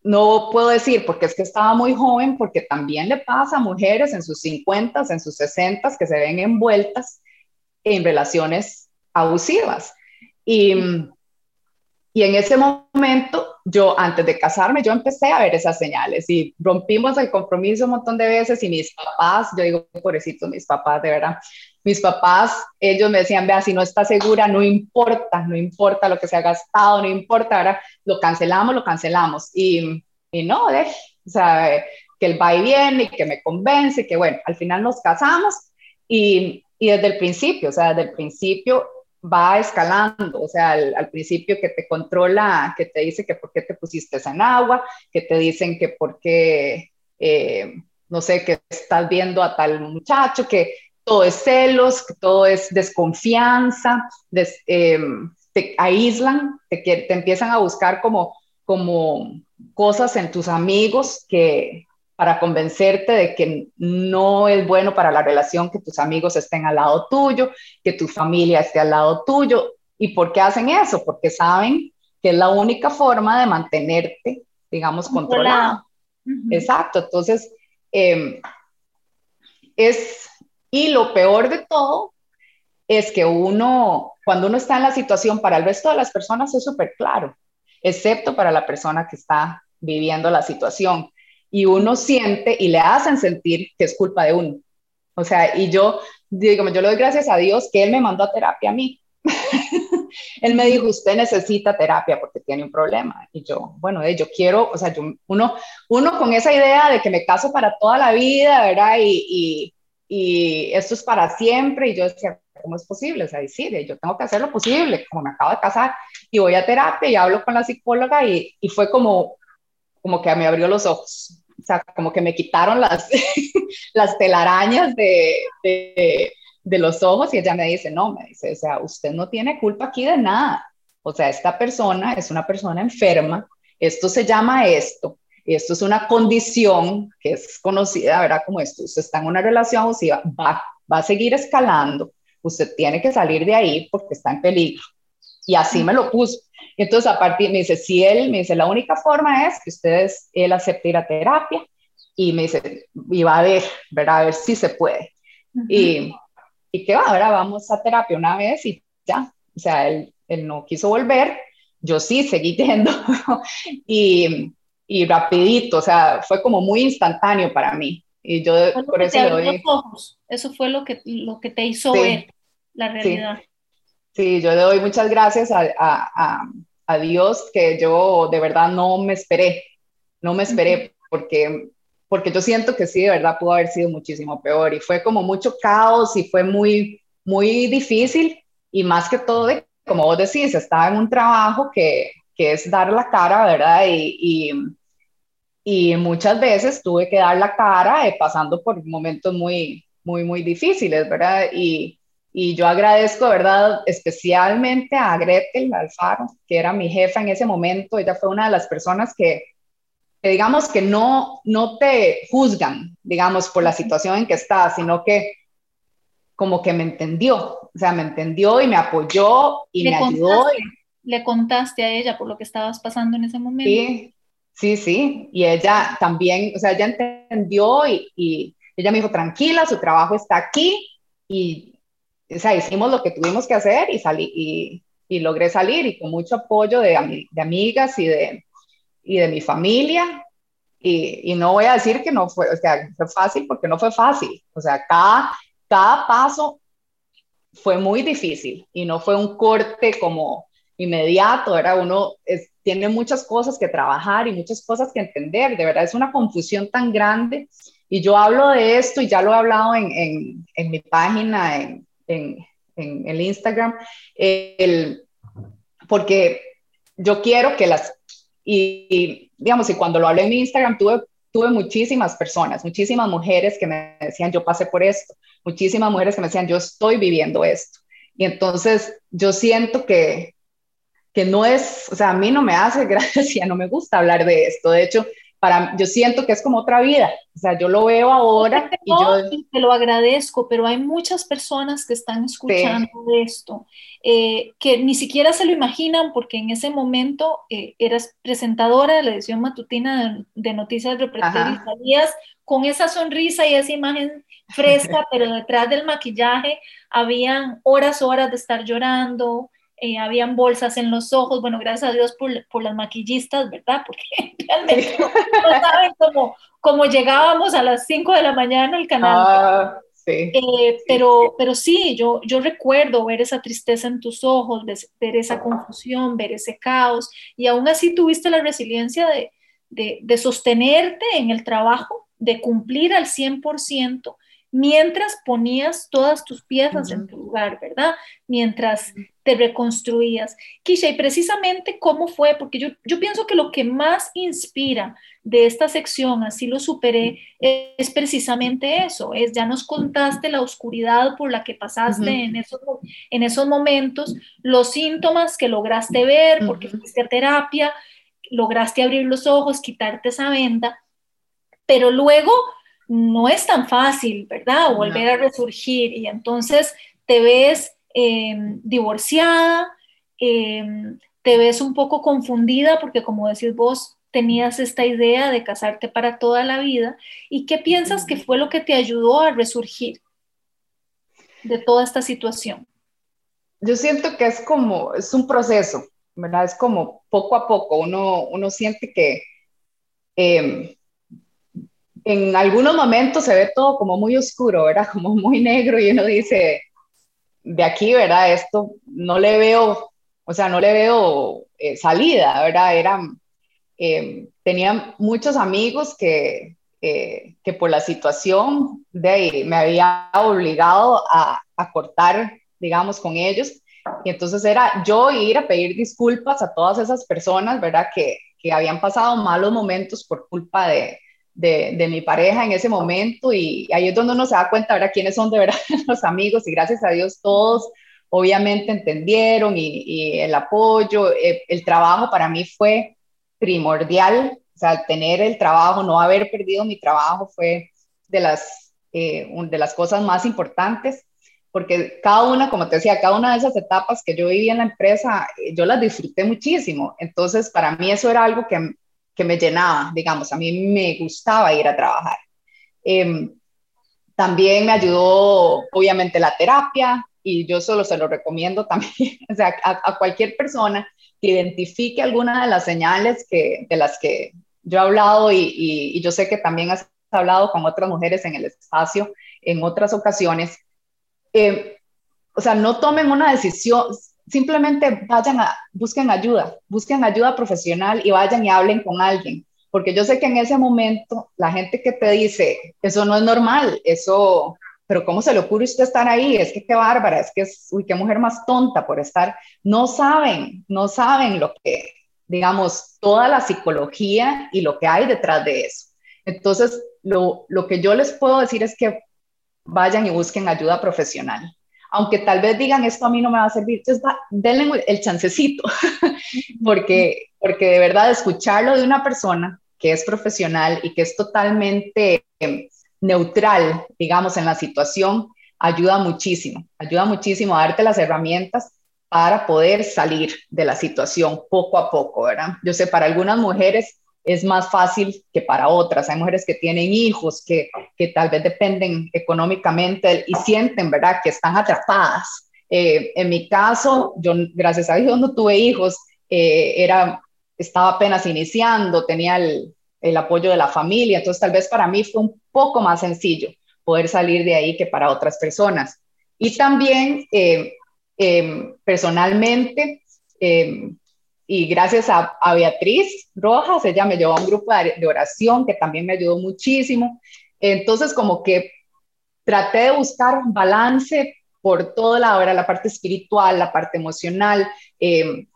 no puedo decir porque es que estaba muy joven, porque también le pasa a mujeres en sus 50, en sus 60 que se ven envueltas en relaciones abusivas. Y, y en ese momento, yo antes de casarme, yo empecé a ver esas señales y rompimos el compromiso un montón de veces y mis papás, yo digo, pobrecitos mis papás, de verdad, mis papás, ellos me decían, vea, si no está segura, no importa, no importa lo que se ha gastado, no importa, ahora lo cancelamos, lo cancelamos. Y, y no, de, o sea, que él va y viene y que me convence, que bueno, al final nos casamos y, y desde el principio, o sea, desde el principio va escalando, o sea, al, principio que te controla, que te dice que por qué te pusiste en agua, que te dicen que por qué, eh, no sé, que estás viendo a tal muchacho, que todo es celos, que todo es desconfianza, eh, te aíslan, te, te empiezan a buscar como, como cosas en tus amigos que, para convencerte de que no es bueno para la relación que tus amigos estén al lado tuyo, que tu familia esté al lado tuyo. ¿Y por qué hacen eso? Porque saben que es la única forma de mantenerte, digamos, controlado. Exacto. Entonces, em, es, y lo peor de todo es que uno, cuando uno está en la situación, para el resto de las personas es súper claro, excepto para la persona que está viviendo la situación y uno siente y le hacen sentir que es culpa de uno. O sea, y yo digo, yo le doy gracias a Dios que Él me mandó a terapia a mí. él me dijo, usted necesita terapia porque tiene un problema. Y yo, bueno, eh, yo quiero, o sea, yo, uno, uno con esa idea de que me caso para toda la vida, ¿verdad? Y, y, y esto es para siempre. Y yo decía, ¿cómo es posible? O sea, decir, yo tengo que hacer lo posible, como me acabo de casar, y voy a terapia y hablo con la psicóloga y, y fue como, como que me abrió los ojos. O sea, como que me quitaron las, las telarañas de, de, de los ojos y ella me dice, no, me dice, o sea, usted no tiene culpa aquí de nada. O sea, esta persona es una persona enferma, esto se llama esto, esto es una condición que es conocida, ¿verdad? Como esto, usted está en una relación abusiva, va, va a seguir escalando, usted tiene que salir de ahí porque está en peligro. Y así me lo puso. Entonces, a partir, me dice, si él, me dice, la única forma es que ustedes, él acepte ir a terapia y me dice, y va a ver, ¿verdad? A ver si se puede. Y, y que va, ahora vamos a terapia una vez y ya, o sea, él, él no quiso volver, yo sí seguí yendo y, y rapidito, o sea, fue como muy instantáneo para mí. Y yo por eso le doy... Ojos. Eso fue lo que, lo que te hizo ver la realidad. Sí. Yo le doy muchas gracias a, a, a, Dios que yo de verdad no me esperé, no me esperé porque, porque yo siento que sí, de verdad pudo haber sido muchísimo peor y fue como mucho caos y fue muy, muy difícil y más que todo de como vos decís, estaba en un trabajo que, que es dar la cara, ¿verdad? Y, y, y, muchas veces tuve que dar la cara eh, pasando por momentos muy, muy, muy difíciles, ¿verdad? Y, y yo agradezco, ¿verdad? Especialmente a Gretel Alfaro, que era mi jefa en ese momento. Ella fue una de las personas que, que, digamos, que no, no te juzgan, digamos, por la situación en que estás, sino que como que me entendió, o sea, me entendió y me apoyó y me ayudó. Le contaste a ella por lo que estabas pasando en ese momento. Sí, sí, sí, y ella también, o sea, ella entendió y, y ella me dijo, tranquila, su trabajo está aquí y, o sea, hicimos lo que tuvimos que hacer y salí y, y logré salir y con mucho apoyo de, de amigas y de, y de mi familia. Y, y, no voy a decir que no fue, o sea, fue fácil porque no fue fácil. O sea, cada, cada paso fue muy difícil y no fue un corte como inmediato, era uno tiene muchas cosas que trabajar y muchas cosas que entender, de verdad es una confusión tan grande y yo hablo de esto y ya lo he hablado en, en, en mi página, en, en, el Instagram, el, porque yo quiero que las, y, y, digamos, y cuando lo hablé en mi Instagram tuve, tuve muchísimas personas, muchísimas mujeres que me decían, yo pasé por esto, muchísimas mujeres que me decían, yo estoy viviendo esto. Y entonces yo siento que, que no es, o sea, a mí no me hace gracia, no me gusta hablar de esto. De hecho, para, yo siento que es como otra vida. O sea, yo lo veo ahora y yo... Te lo agradezco, pero hay muchas personas que están escuchando esto, eh, que ni siquiera se lo imaginan porque en ese momento eh, eras presentadora de la edición matutina de, de Noticias Representantes y salías con esa sonrisa y esa imagen fresca, pero detrás del maquillaje habían horas, horas de estar llorando, eh, habían bolsas en los ojos, bueno, gracias a Dios por, por las maquillistas, ¿verdad? Porque realmente no, saben cómo, cómo, llegábamos a las 5 de la mañana al canal. Ah, sí, eh, pero, pero sí, yo, yo recuerdo ver esa tristeza en tus ojos, ver esa confusión, ver ese caos, y aún así tuviste la resiliencia de, de, de sostenerte en el trabajo, de cumplir al 100%, mientras ponías todas tus piezas en tu lugar, ¿verdad? Mientras te reconstruías. Kisha, y precisamente cómo fue, porque yo, yo pienso que lo que más inspira de esta sección, así lo superé, es, precisamente eso, es ya nos contaste la oscuridad por la que pasaste en, esos, en esos momentos, los síntomas que lograste ver porque fuiste a terapia, lograste abrir los ojos, quitarte esa venda, pero luego no es tan fácil, ¿verdad? Volver a resurgir y entonces te ves em, divorciada, em, te ves un poco confundida porque como decís vos, tenías esta idea de casarte para toda la vida. ¿Y qué piensas que fue lo que te ayudó a resurgir de toda esta situación? Yo siento que es como, es un proceso, ¿verdad? Es como poco a poco, uno, uno siente que... Eh, en algunos momentos se ve todo como muy oscuro, ¿verdad? Como muy negro y uno dice, de aquí, ¿verdad? Esto no le veo, o sea, no le veo eh, salida, ¿verdad? Era, eh, tenía muchos amigos que, eh, que por la situación de ahí me había obligado a, a, cortar digamos, con ellos. Y entonces era yo ir a pedir disculpas a todas esas personas, ¿verdad? Que, que habían pasado malos momentos por culpa de, de, mi pareja en ese momento. Y ahí es donde uno se da cuenta, ¿verdad? Quiénes son de verdad los amigos. Y gracias a Dios todos obviamente entendieron y, el apoyo, el, eh, el trabajo para mí fue primordial. O sea, tener el trabajo, no haber perdido mi trabajo fue de las, eh, de las cosas más importantes porque cada una, como te decía, cada una de esas etapas que yo viví en la empresa, eh, yo las disfruté muchísimo. Entonces, para mí eso era algo que, que me llenaba, digamos, a mí me gustaba ir a trabajar. Eh, también me ayudó, obviamente, la terapia y yo solo se lo recomiendo también, o sea, a, cualquier persona que identifique alguna de las señales que, de las que yo he hablado y, y, y yo sé que también has hablado con otras mujeres en el espacio en otras ocasiones, eh, o sea, no tomen una decisión, simplemente vayan a, busquen ayuda, busquen ayuda profesional y vayan y hablen con alguien, porque yo sé que en ese momento la gente que te dice, eso no es normal, eso, pero ¿cómo se le ocurre usted estar ahí? Es que qué bárbara, es que es, uy, qué mujer más tonta por estar, no saben, no saben lo que, digamos, toda la psicología y lo que hay detrás de eso. Entonces, lo, lo que yo les puedo decir es que vayan y busquen ayuda profesional. Aunque tal vez digan, esto a mí no me va a servir, entonces denle el chancecito, porque, porque de verdad escucharlo de una persona que es profesional y que es totalmente em, neutral, digamos, en la situación, ayuda muchísimo, ayuda muchísimo a darte las herramientas para poder salir de la situación poco a poco, ¿verdad? Yo sé, para algunas mujeres es más fácil que para otras. Hay mujeres que tienen hijos, que, que tal vez dependen económicamente y sienten, ¿verdad?, que están atrapadas. Eh, en mi caso, yo, gracias a Dios, no tuve hijos, eh, era, estaba apenas iniciando, tenía el, el apoyo de la familia, entonces tal vez para mí fue un poco más sencillo poder salir de ahí que para otras personas. Y también, eh, personalmente, y gracias a, Beatriz Rojas, ella me llevó a un grupo de, oración que también me ayudó muchísimo. Entonces, como que traté de buscar un balance por toda la hora, la parte espiritual, la parte emocional. Em,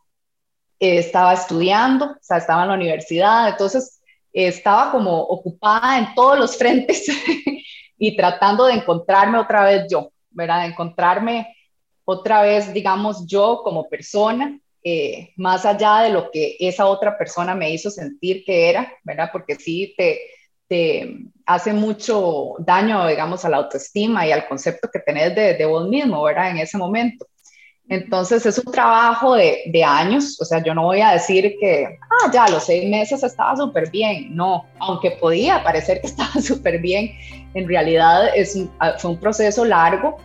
estaba estudiando, o sea, estaba en la universidad, entonces estaba como ocupada en todos los frentes y tratando de encontrarme otra vez yo, ¿verdad? De encontrarme otra vez, digamos, yo como persona eh, más allá de lo que esa otra persona me hizo sentir que era, ¿verdad? Porque sí te, te hace mucho daño, digamos, a la autoestima y al concepto que tenés de, de vos mismo, ¿verdad? En ese momento. Entonces es un trabajo de, de, años, o sea, yo no voy a decir que, ah, ya, los seis meses estaba súper bien, no, aunque podía parecer que estaba súper bien, en realidad es fue un proceso largo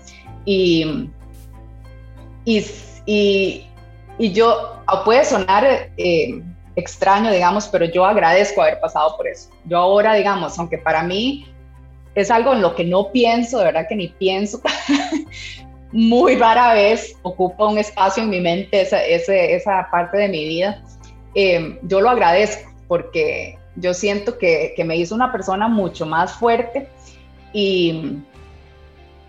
y, y, y, y yo, ah, puede sonar eh, extraño, digamos, pero yo agradezco haber pasado por eso. Yo ahora, digamos, aunque para mí es algo en lo que no pienso, de verdad que ni pienso, muy rara vez ocupa un espacio en mi mente esa, esa parte de mi vida, eh, yo lo agradezco porque yo siento que, que, me hizo una persona mucho más fuerte y,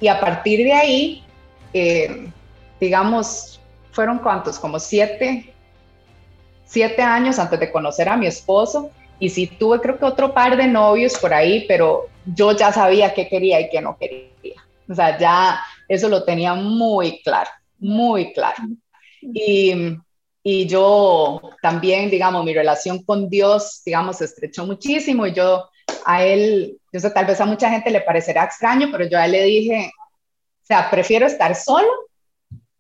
y a partir de ahí, eh, digamos, fueron cuántos, como siete, siete años antes de conocer a mi esposo. Y sí tuve creo que otro par de novios por ahí, pero yo ya sabía qué quería y qué no quería. O sea, ya eso lo tenía muy claro, muy claro. Y, y yo también, digamos, mi relación con Dios, digamos, se estrechó muchísimo y yo a él, yo sé, tal vez a mucha gente le parecerá extraño, pero yo a él le dije, o sea, prefiero estar solo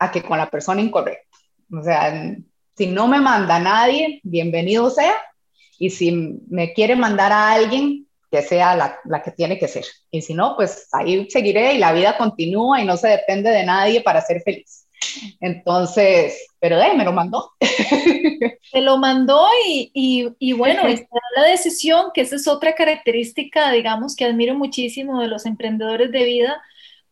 a que con la persona incorrecta. O sea, si no me manda nadie, bienvenido sea. Y si me quiere mandar a alguien, que sea la, la, que tiene que ser. Y si no, pues ahí seguiré y la vida continúa y no se depende de nadie para ser feliz. Entonces, pero de me lo mandó. Se lo mandó y, y, y bueno, está la decisión, que esa es otra característica, digamos, que admiro muchísimo de los emprendedores de vida,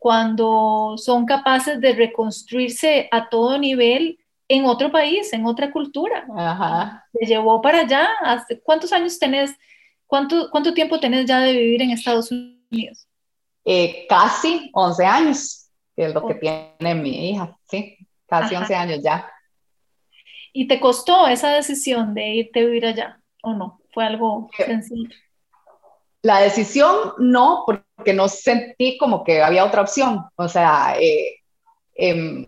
cuando son capaces de reconstruirse a todo nivel en otro país, en otra cultura. Ajá. Se llevó para allá. ¿Cuántos años tenés? Cuánto, ¿Cuánto tiempo tenés ya de vivir en Estados Unidos? Eh, casi 11 años. que es lo que tiene mi hija, sí, casi 11 años ya. ¿Y te costó esa decisión de irte a vivir allá o no? ¿Fue algo sencillo? La decisión no, porque no sentí como que había otra opción. O sea, eh, em,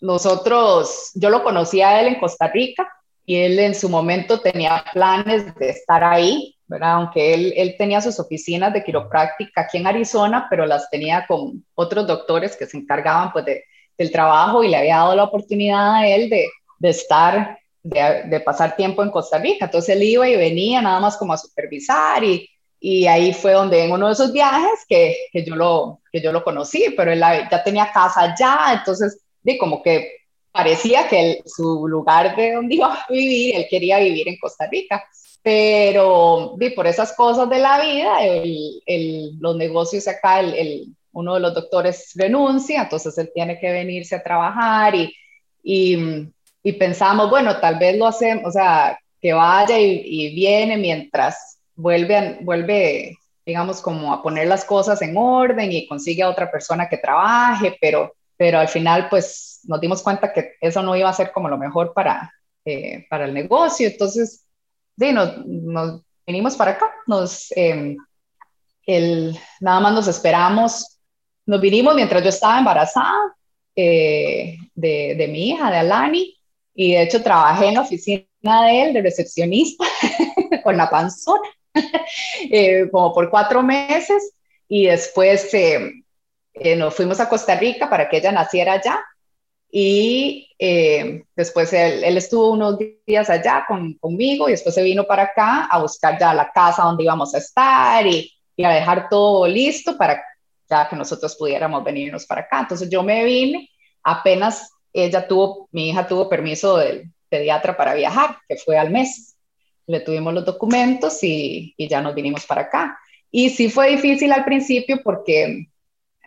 nosotros, yo lo conocí a él en Costa Rica y él en su momento tenía planes de estar ahí, ¿verdad? Aunque él, él tenía sus oficinas de quiropráctica aquí en Arizona, pero las tenía con otros doctores que se encargaban pues de, del trabajo y le había dado la oportunidad a él de, de estar, de, de, pasar tiempo en Costa Rica. Entonces él iba y venía nada más como a supervisar y, y ahí fue donde en uno de esos viajes que, que yo, lo, que yo lo conocí, pero él ya tenía casa allá, entonces de como que parecía que su lugar de donde iba a vivir, él quería vivir en Costa Rica. Pero de, por esas cosas de la vida, el, el, los negocios acá, el, uno de los doctores renuncia, entonces él tiene que venirse a trabajar y, y, y pensamos, bueno, tal vez lo hacemos, o sea, que vaya y, y viene mientras vuelve, vuelve, digamos, como a poner las cosas en orden y consigue a otra persona que trabaje, pero, pero al final, pues nos dimos cuenta que eso no iba a ser como lo mejor para, eh, para el negocio. Entonces, sí, nos, nos vinimos para acá, nos, eh, el, nada más nos esperamos, nos vinimos mientras yo estaba embarazada eh, de, de mi hija, de Alani, y de hecho trabajé en la oficina de él, de recepcionista, con la panzona. Eh, como por cuatro meses y después eh, eh, nos fuimos a Costa Rica para que ella naciera allá y después él, él, estuvo unos días allá con, conmigo y después se vino para acá a buscar ya la casa donde íbamos a estar y, y, a dejar todo listo para ya que nosotros pudiéramos venirnos para acá. Entonces yo me vine, apenas ella tuvo, mi hija tuvo permiso del pediatra para viajar, que fue al mes le tuvimos los documentos y, y, ya nos vinimos para acá. Y sí fue difícil al principio porque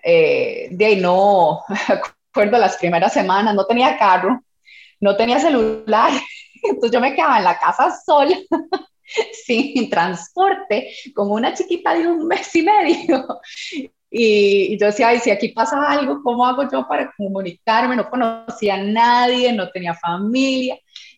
eh, de ahí no, recuerdo las primeras semanas, no tenía carro, no tenía celular, entonces yo me quedaba en la casa sola, sin transporte, con una chiquita de un mes y medio. Y, y yo decía, ay, si aquí pasa algo, ¿cómo hago yo para comunicarme? No conocía a nadie, no tenía familia.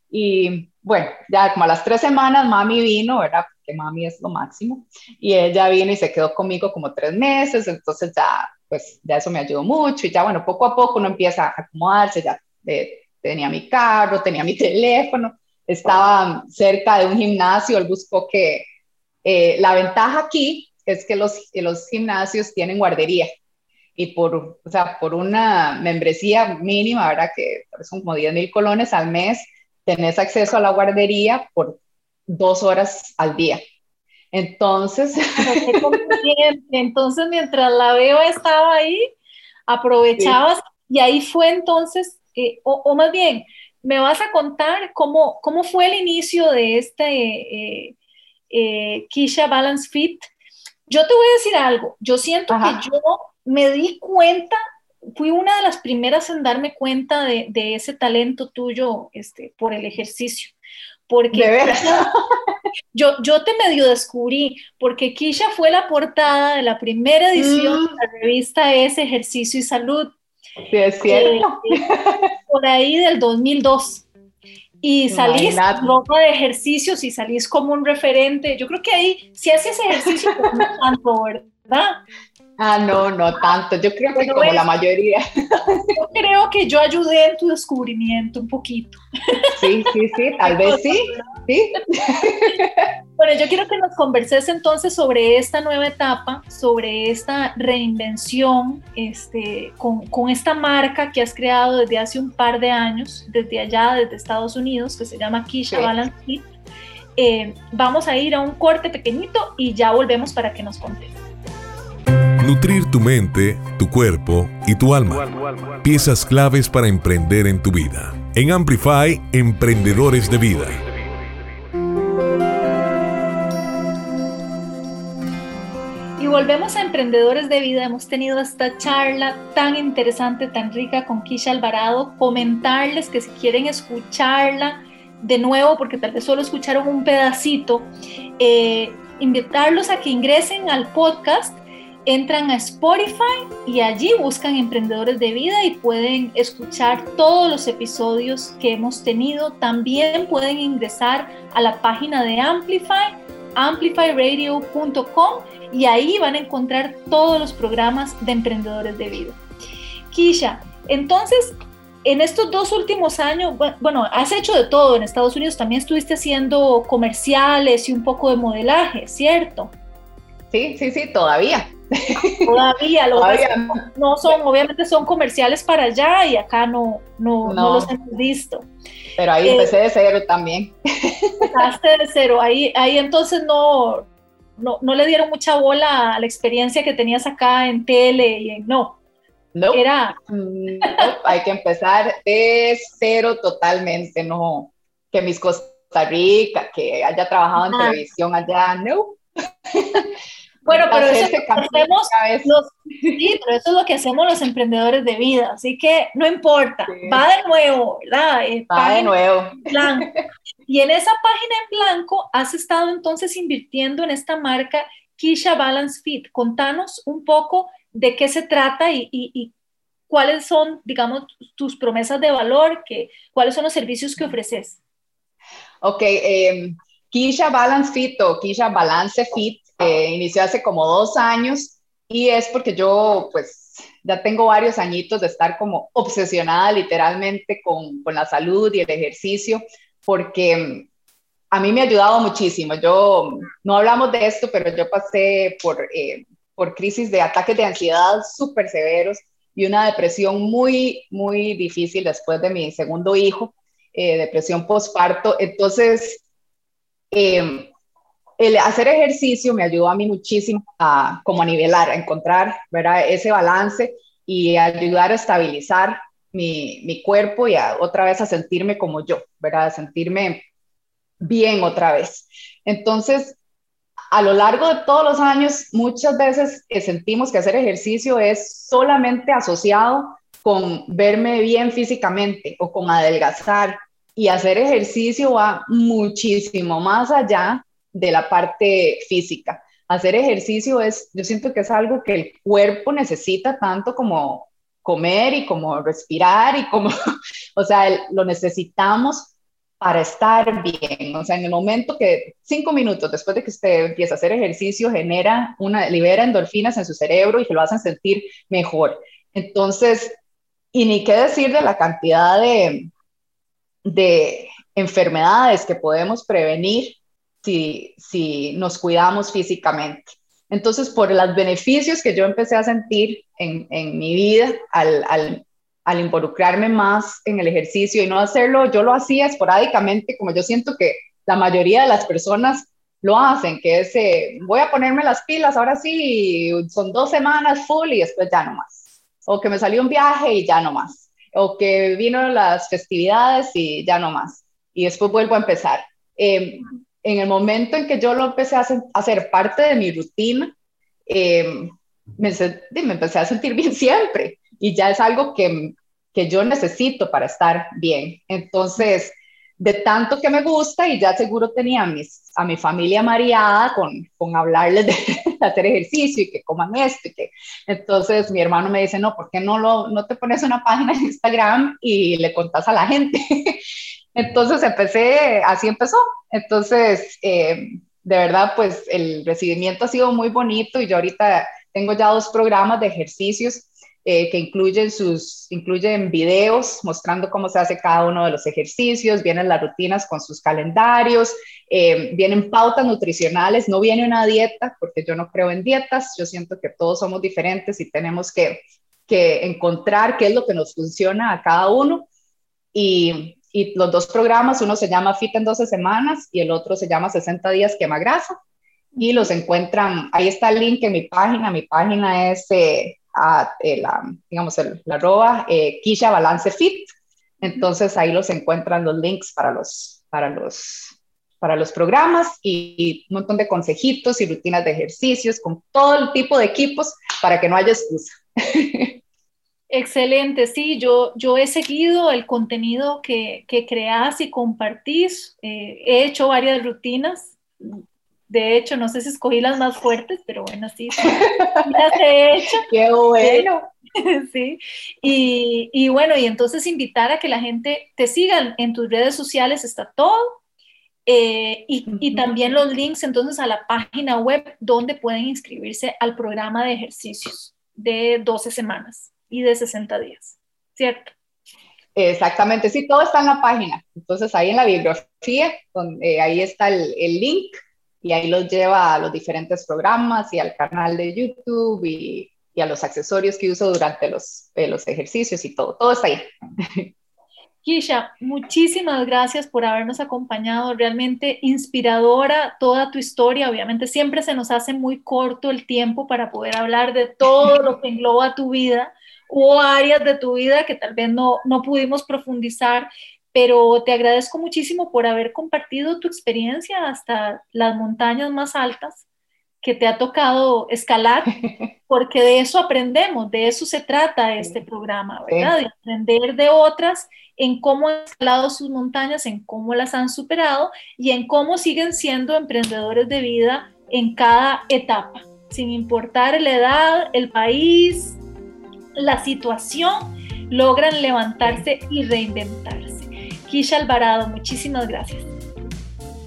Y bueno, ya como a las tres semanas mami vino, ¿verdad? Porque mami es lo máximo. Y ella vino y se quedó conmigo como tres meses, entonces ya, pues ya eso me ayudó mucho. Y ya, bueno, poco a poco uno empieza a acomodarse, ya eh, tenía mi carro, tenía mi teléfono, estaba cerca de un gimnasio, él buscó que eh, la ventaja aquí es que los, los gimnasios tienen guardería y por, o sea, por una membresía mínima, ¿verdad? Que son como 10 mil colones al mes, tenés acceso a la guardería por dos horas al día. Entonces... entonces, mientras la veo estaba ahí, aprovechabas y ahí fue entonces, eh, o, más bien, me vas a contar cómo, cómo fue el inicio de este eh, eh, Kisha Balance Fit. Yo te voy a decir algo, yo siento que yo me di cuenta fui una de las primeras en darme cuenta de, de ese talento tuyo este, por el ejercicio. Porque yo, yo te medio descubrí, porque Kisha fue la portada de la primera edición de la mm. revista Es Ejercicio y Salud. Sí, es cierto. Eh, por ahí del 2002. Y salís ropa de ejercicios y salís como un referente. Yo creo que ahí, si haces ejercicio, pues no tanto, ¿verdad? Ah, no, no tanto. Yo creo que como la mayoría. Yo creo que yo ayudé en tu descubrimiento un poquito. Sí, sí, sí, tal vez sí. sí. Bueno, yo quiero que nos converses entonces sobre esta nueva etapa, sobre esta reinvención este, con, con esta marca que has creado desde hace un par de años, desde allá, desde Estados Unidos, que se llama Kisha Balance Fit. Eh, vamos a ir a un corte pequeñito y ya volvemos para que nos contes. Nutrir tu mente, tu cuerpo y tu alma. Piezas claves para emprender en tu vida. En Amplify, Emprendedores de Vida. Y volvemos a Emprendedores de Vida. Hemos tenido esta charla tan interesante, tan rica con Kisha Alvarado. Comentarles que si quieren escucharla de nuevo, porque tal vez solo escucharon un pedacito, eh, invitarlos a que ingresen al podcast entran a Spotify y allí buscan Emprendedores de Vida y pueden escuchar todos los episodios que hemos tenido. También pueden ingresar a la página de Amplify, amplifyradio.com y ahí van a encontrar todos los programas de Emprendedores de Vida. Kisha, entonces, en estos dos últimos años, bueno, has hecho de todo en Estados Unidos, también estuviste haciendo comerciales y un poco de modelaje, ¿cierto? Sí, sí, sí, todavía. Todavía, lo no son, obviamente son comerciales para allá y acá no, no, no. los hemos visto. Pero ahí empecé de cero también. Empezaste de cero, ahí, ahí entonces no, no, no, le dieron mucha bola a la experiencia que tenías acá en tele y en no. No, Era... Mm, hay que empezar de cero totalmente, no, que mis Costa Rica, que haya trabajado en televisión allá, no. Bueno, pero eso, es lo que hacemos los, sí, pero eso es lo que hacemos los emprendedores de vida, así que no importa, va de nuevo, ¿verdad? Eh, va de nuevo. blanco. Y en esa página en blanco has estado entonces invirtiendo en esta marca Kisha Balance Fit. Contanos un poco de qué se trata y, y, cuáles son, digamos, tus promesas de valor, que, cuáles son los servicios que ofreces. Ok, eh, Kisha Balance Fit o Kisha Balance Fit eh, hace como dos años y es porque yo pues ya tengo varios añitos de estar como obsesionada literalmente con, con la salud y el ejercicio porque mm, a mí me ha ayudado muchísimo. Yo, no hablamos de esto, pero yo pasé por, eh, por crisis de ataques de ansiedad súper severos y una depresión muy, muy difícil después de mi segundo hijo, eh, depresión postparto. Entonces, eh, el hacer ejercicio me ayudó a mí muchísimo a como a nivelar, a encontrar ¿verdad? ese balance y ayudar a estabilizar mi, mi, cuerpo y a, otra vez a sentirme como yo, ¿verdad? A sentirme bien otra vez. Entonces, a lo largo de todos los años, muchas veces sentimos que hacer ejercicio es solamente asociado con verme bien físicamente o con adelgazar. Y hacer ejercicio va muchísimo más allá de la parte física. Hacer ejercicio es, yo siento que es algo que el cuerpo necesita tanto como comer y como respirar y como, o sea, lo necesitamos para estar bien. O sea, en el momento que cinco minutos después de que usted empieza a hacer ejercicio, genera una, libera endorfinas en su cerebro y que lo hacen sentir mejor. Entonces, y ni qué decir de la cantidad de, de enfermedades que podemos prevenir si, nos cuidamos físicamente. Entonces, por los beneficios que yo empecé a sentir en, mi vida al, involucrarme más en el ejercicio y no hacerlo, yo lo hacía esporádicamente, como yo siento que la mayoría de las personas lo hacen, que es, eh, voy a ponerme las pilas, ahora sí, son dos semanas full y después ya no más. O que me salió un viaje y ya no más. O que vino las festividades y ya no más. Y después vuelvo a empezar. Eh, en el momento en que yo lo empecé a hacer, parte de mi rutina, eh, me, me, empecé a sentir bien siempre y ya es algo que, que yo necesito para estar bien. Entonces, de tanto que me gusta y ya seguro tenía a, mis, a mi familia mareada con, con hablarles de, hacer ejercicio y que coman esto y que entonces mi hermano me dice, no, ¿por qué no, lo, no te pones una página en Instagram y le contás a la gente? Entonces empecé, así empezó. Entonces, eh, de verdad, pues el recibimiento ha sido muy bonito y yo ahorita tengo ya dos programas de ejercicios eh, que incluyen, sus, incluyen videos mostrando cómo se hace cada uno de los ejercicios, vienen las rutinas con sus calendarios, eh, vienen pautas nutricionales, no viene una dieta, porque yo no creo en dietas, yo siento que todos somos diferentes y tenemos que, que encontrar qué es lo que nos funciona a cada uno. Y, y los dos programas, uno se llama Fit en 12 semanas y el otro se llama 60 días quema grasa. Y los encuentran, ahí está el link en mi página, mi página es, eh, eh, la, digamos, la arroba eh, Kisha Balance Fit. Entonces ahí los encuentran los links para los, para los, para los programas y un montón de consejitos y rutinas de ejercicios con todo el tipo de equipos para que no haya excusa. Excelente, sí, yo, yo he seguido el contenido que, que creas y compartís, eh, he hecho varias rutinas, De hecho, no sé si escogí las más fuertes, pero bueno, sí, las he hecho. Qué bueno. Sí, y, y, bueno, y entonces invitar a que la gente te siga en tus redes sociales, está todo. Eh, y, y, también los links entonces a la página web donde pueden inscribirse al programa de ejercicios de 12 semanas y de 60 días, ¿cierto? Exactamente, sí, todo está en la página. Entonces ahí en la bibliografía, eh, ahí está el, el, link y ahí los lleva a los diferentes programas y al canal de YouTube y, y a los accesorios que uso durante los, eh, los ejercicios y todo. Todo está ahí. Kisha, muchísimas gracias por habernos acompañado. Realmente inspiradora toda tu historia. Obviamente siempre se nos hace muy corto el tiempo para poder hablar de todo lo que engloba tu vida Hubo áreas de tu vida que tal vez no, no pudimos profundizar, pero te agradezco muchísimo por haber compartido tu experiencia hasta las montañas más altas que te ha tocado escalar, porque de eso aprendemos, de eso se trata este programa, ¿verdad? De aprender de otras en cómo han escalado sus montañas, en cómo las han superado y en cómo siguen siendo emprendedores de vida en cada etapa, sin importar la edad, el país, la situación, logran levantarse y reinventarse. Kisha Alvarado, muchísimas gracias.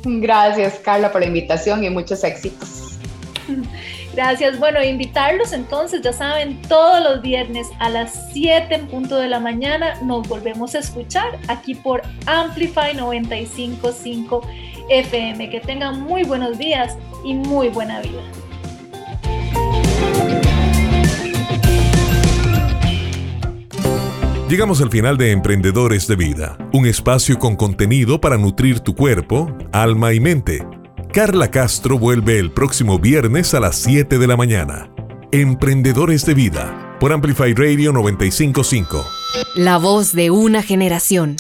Gracias, Carla, por la invitación y muchos éxitos. Gracias. Bueno, invitarlos entonces, ya saben, todos los viernes a las 7 en punto de la mañana nos volvemos a escuchar aquí por Amplify 955 FM. Que tengan muy buenos días y muy buena vida. Llegamos al final de Emprendedores de Vida, un espacio con contenido para nutrir tu cuerpo, alma y mente. Carla Castro vuelve el próximo viernes a las 7 de la mañana. Emprendedores de Vida, por Amplify Radio 955. La voz de una generación.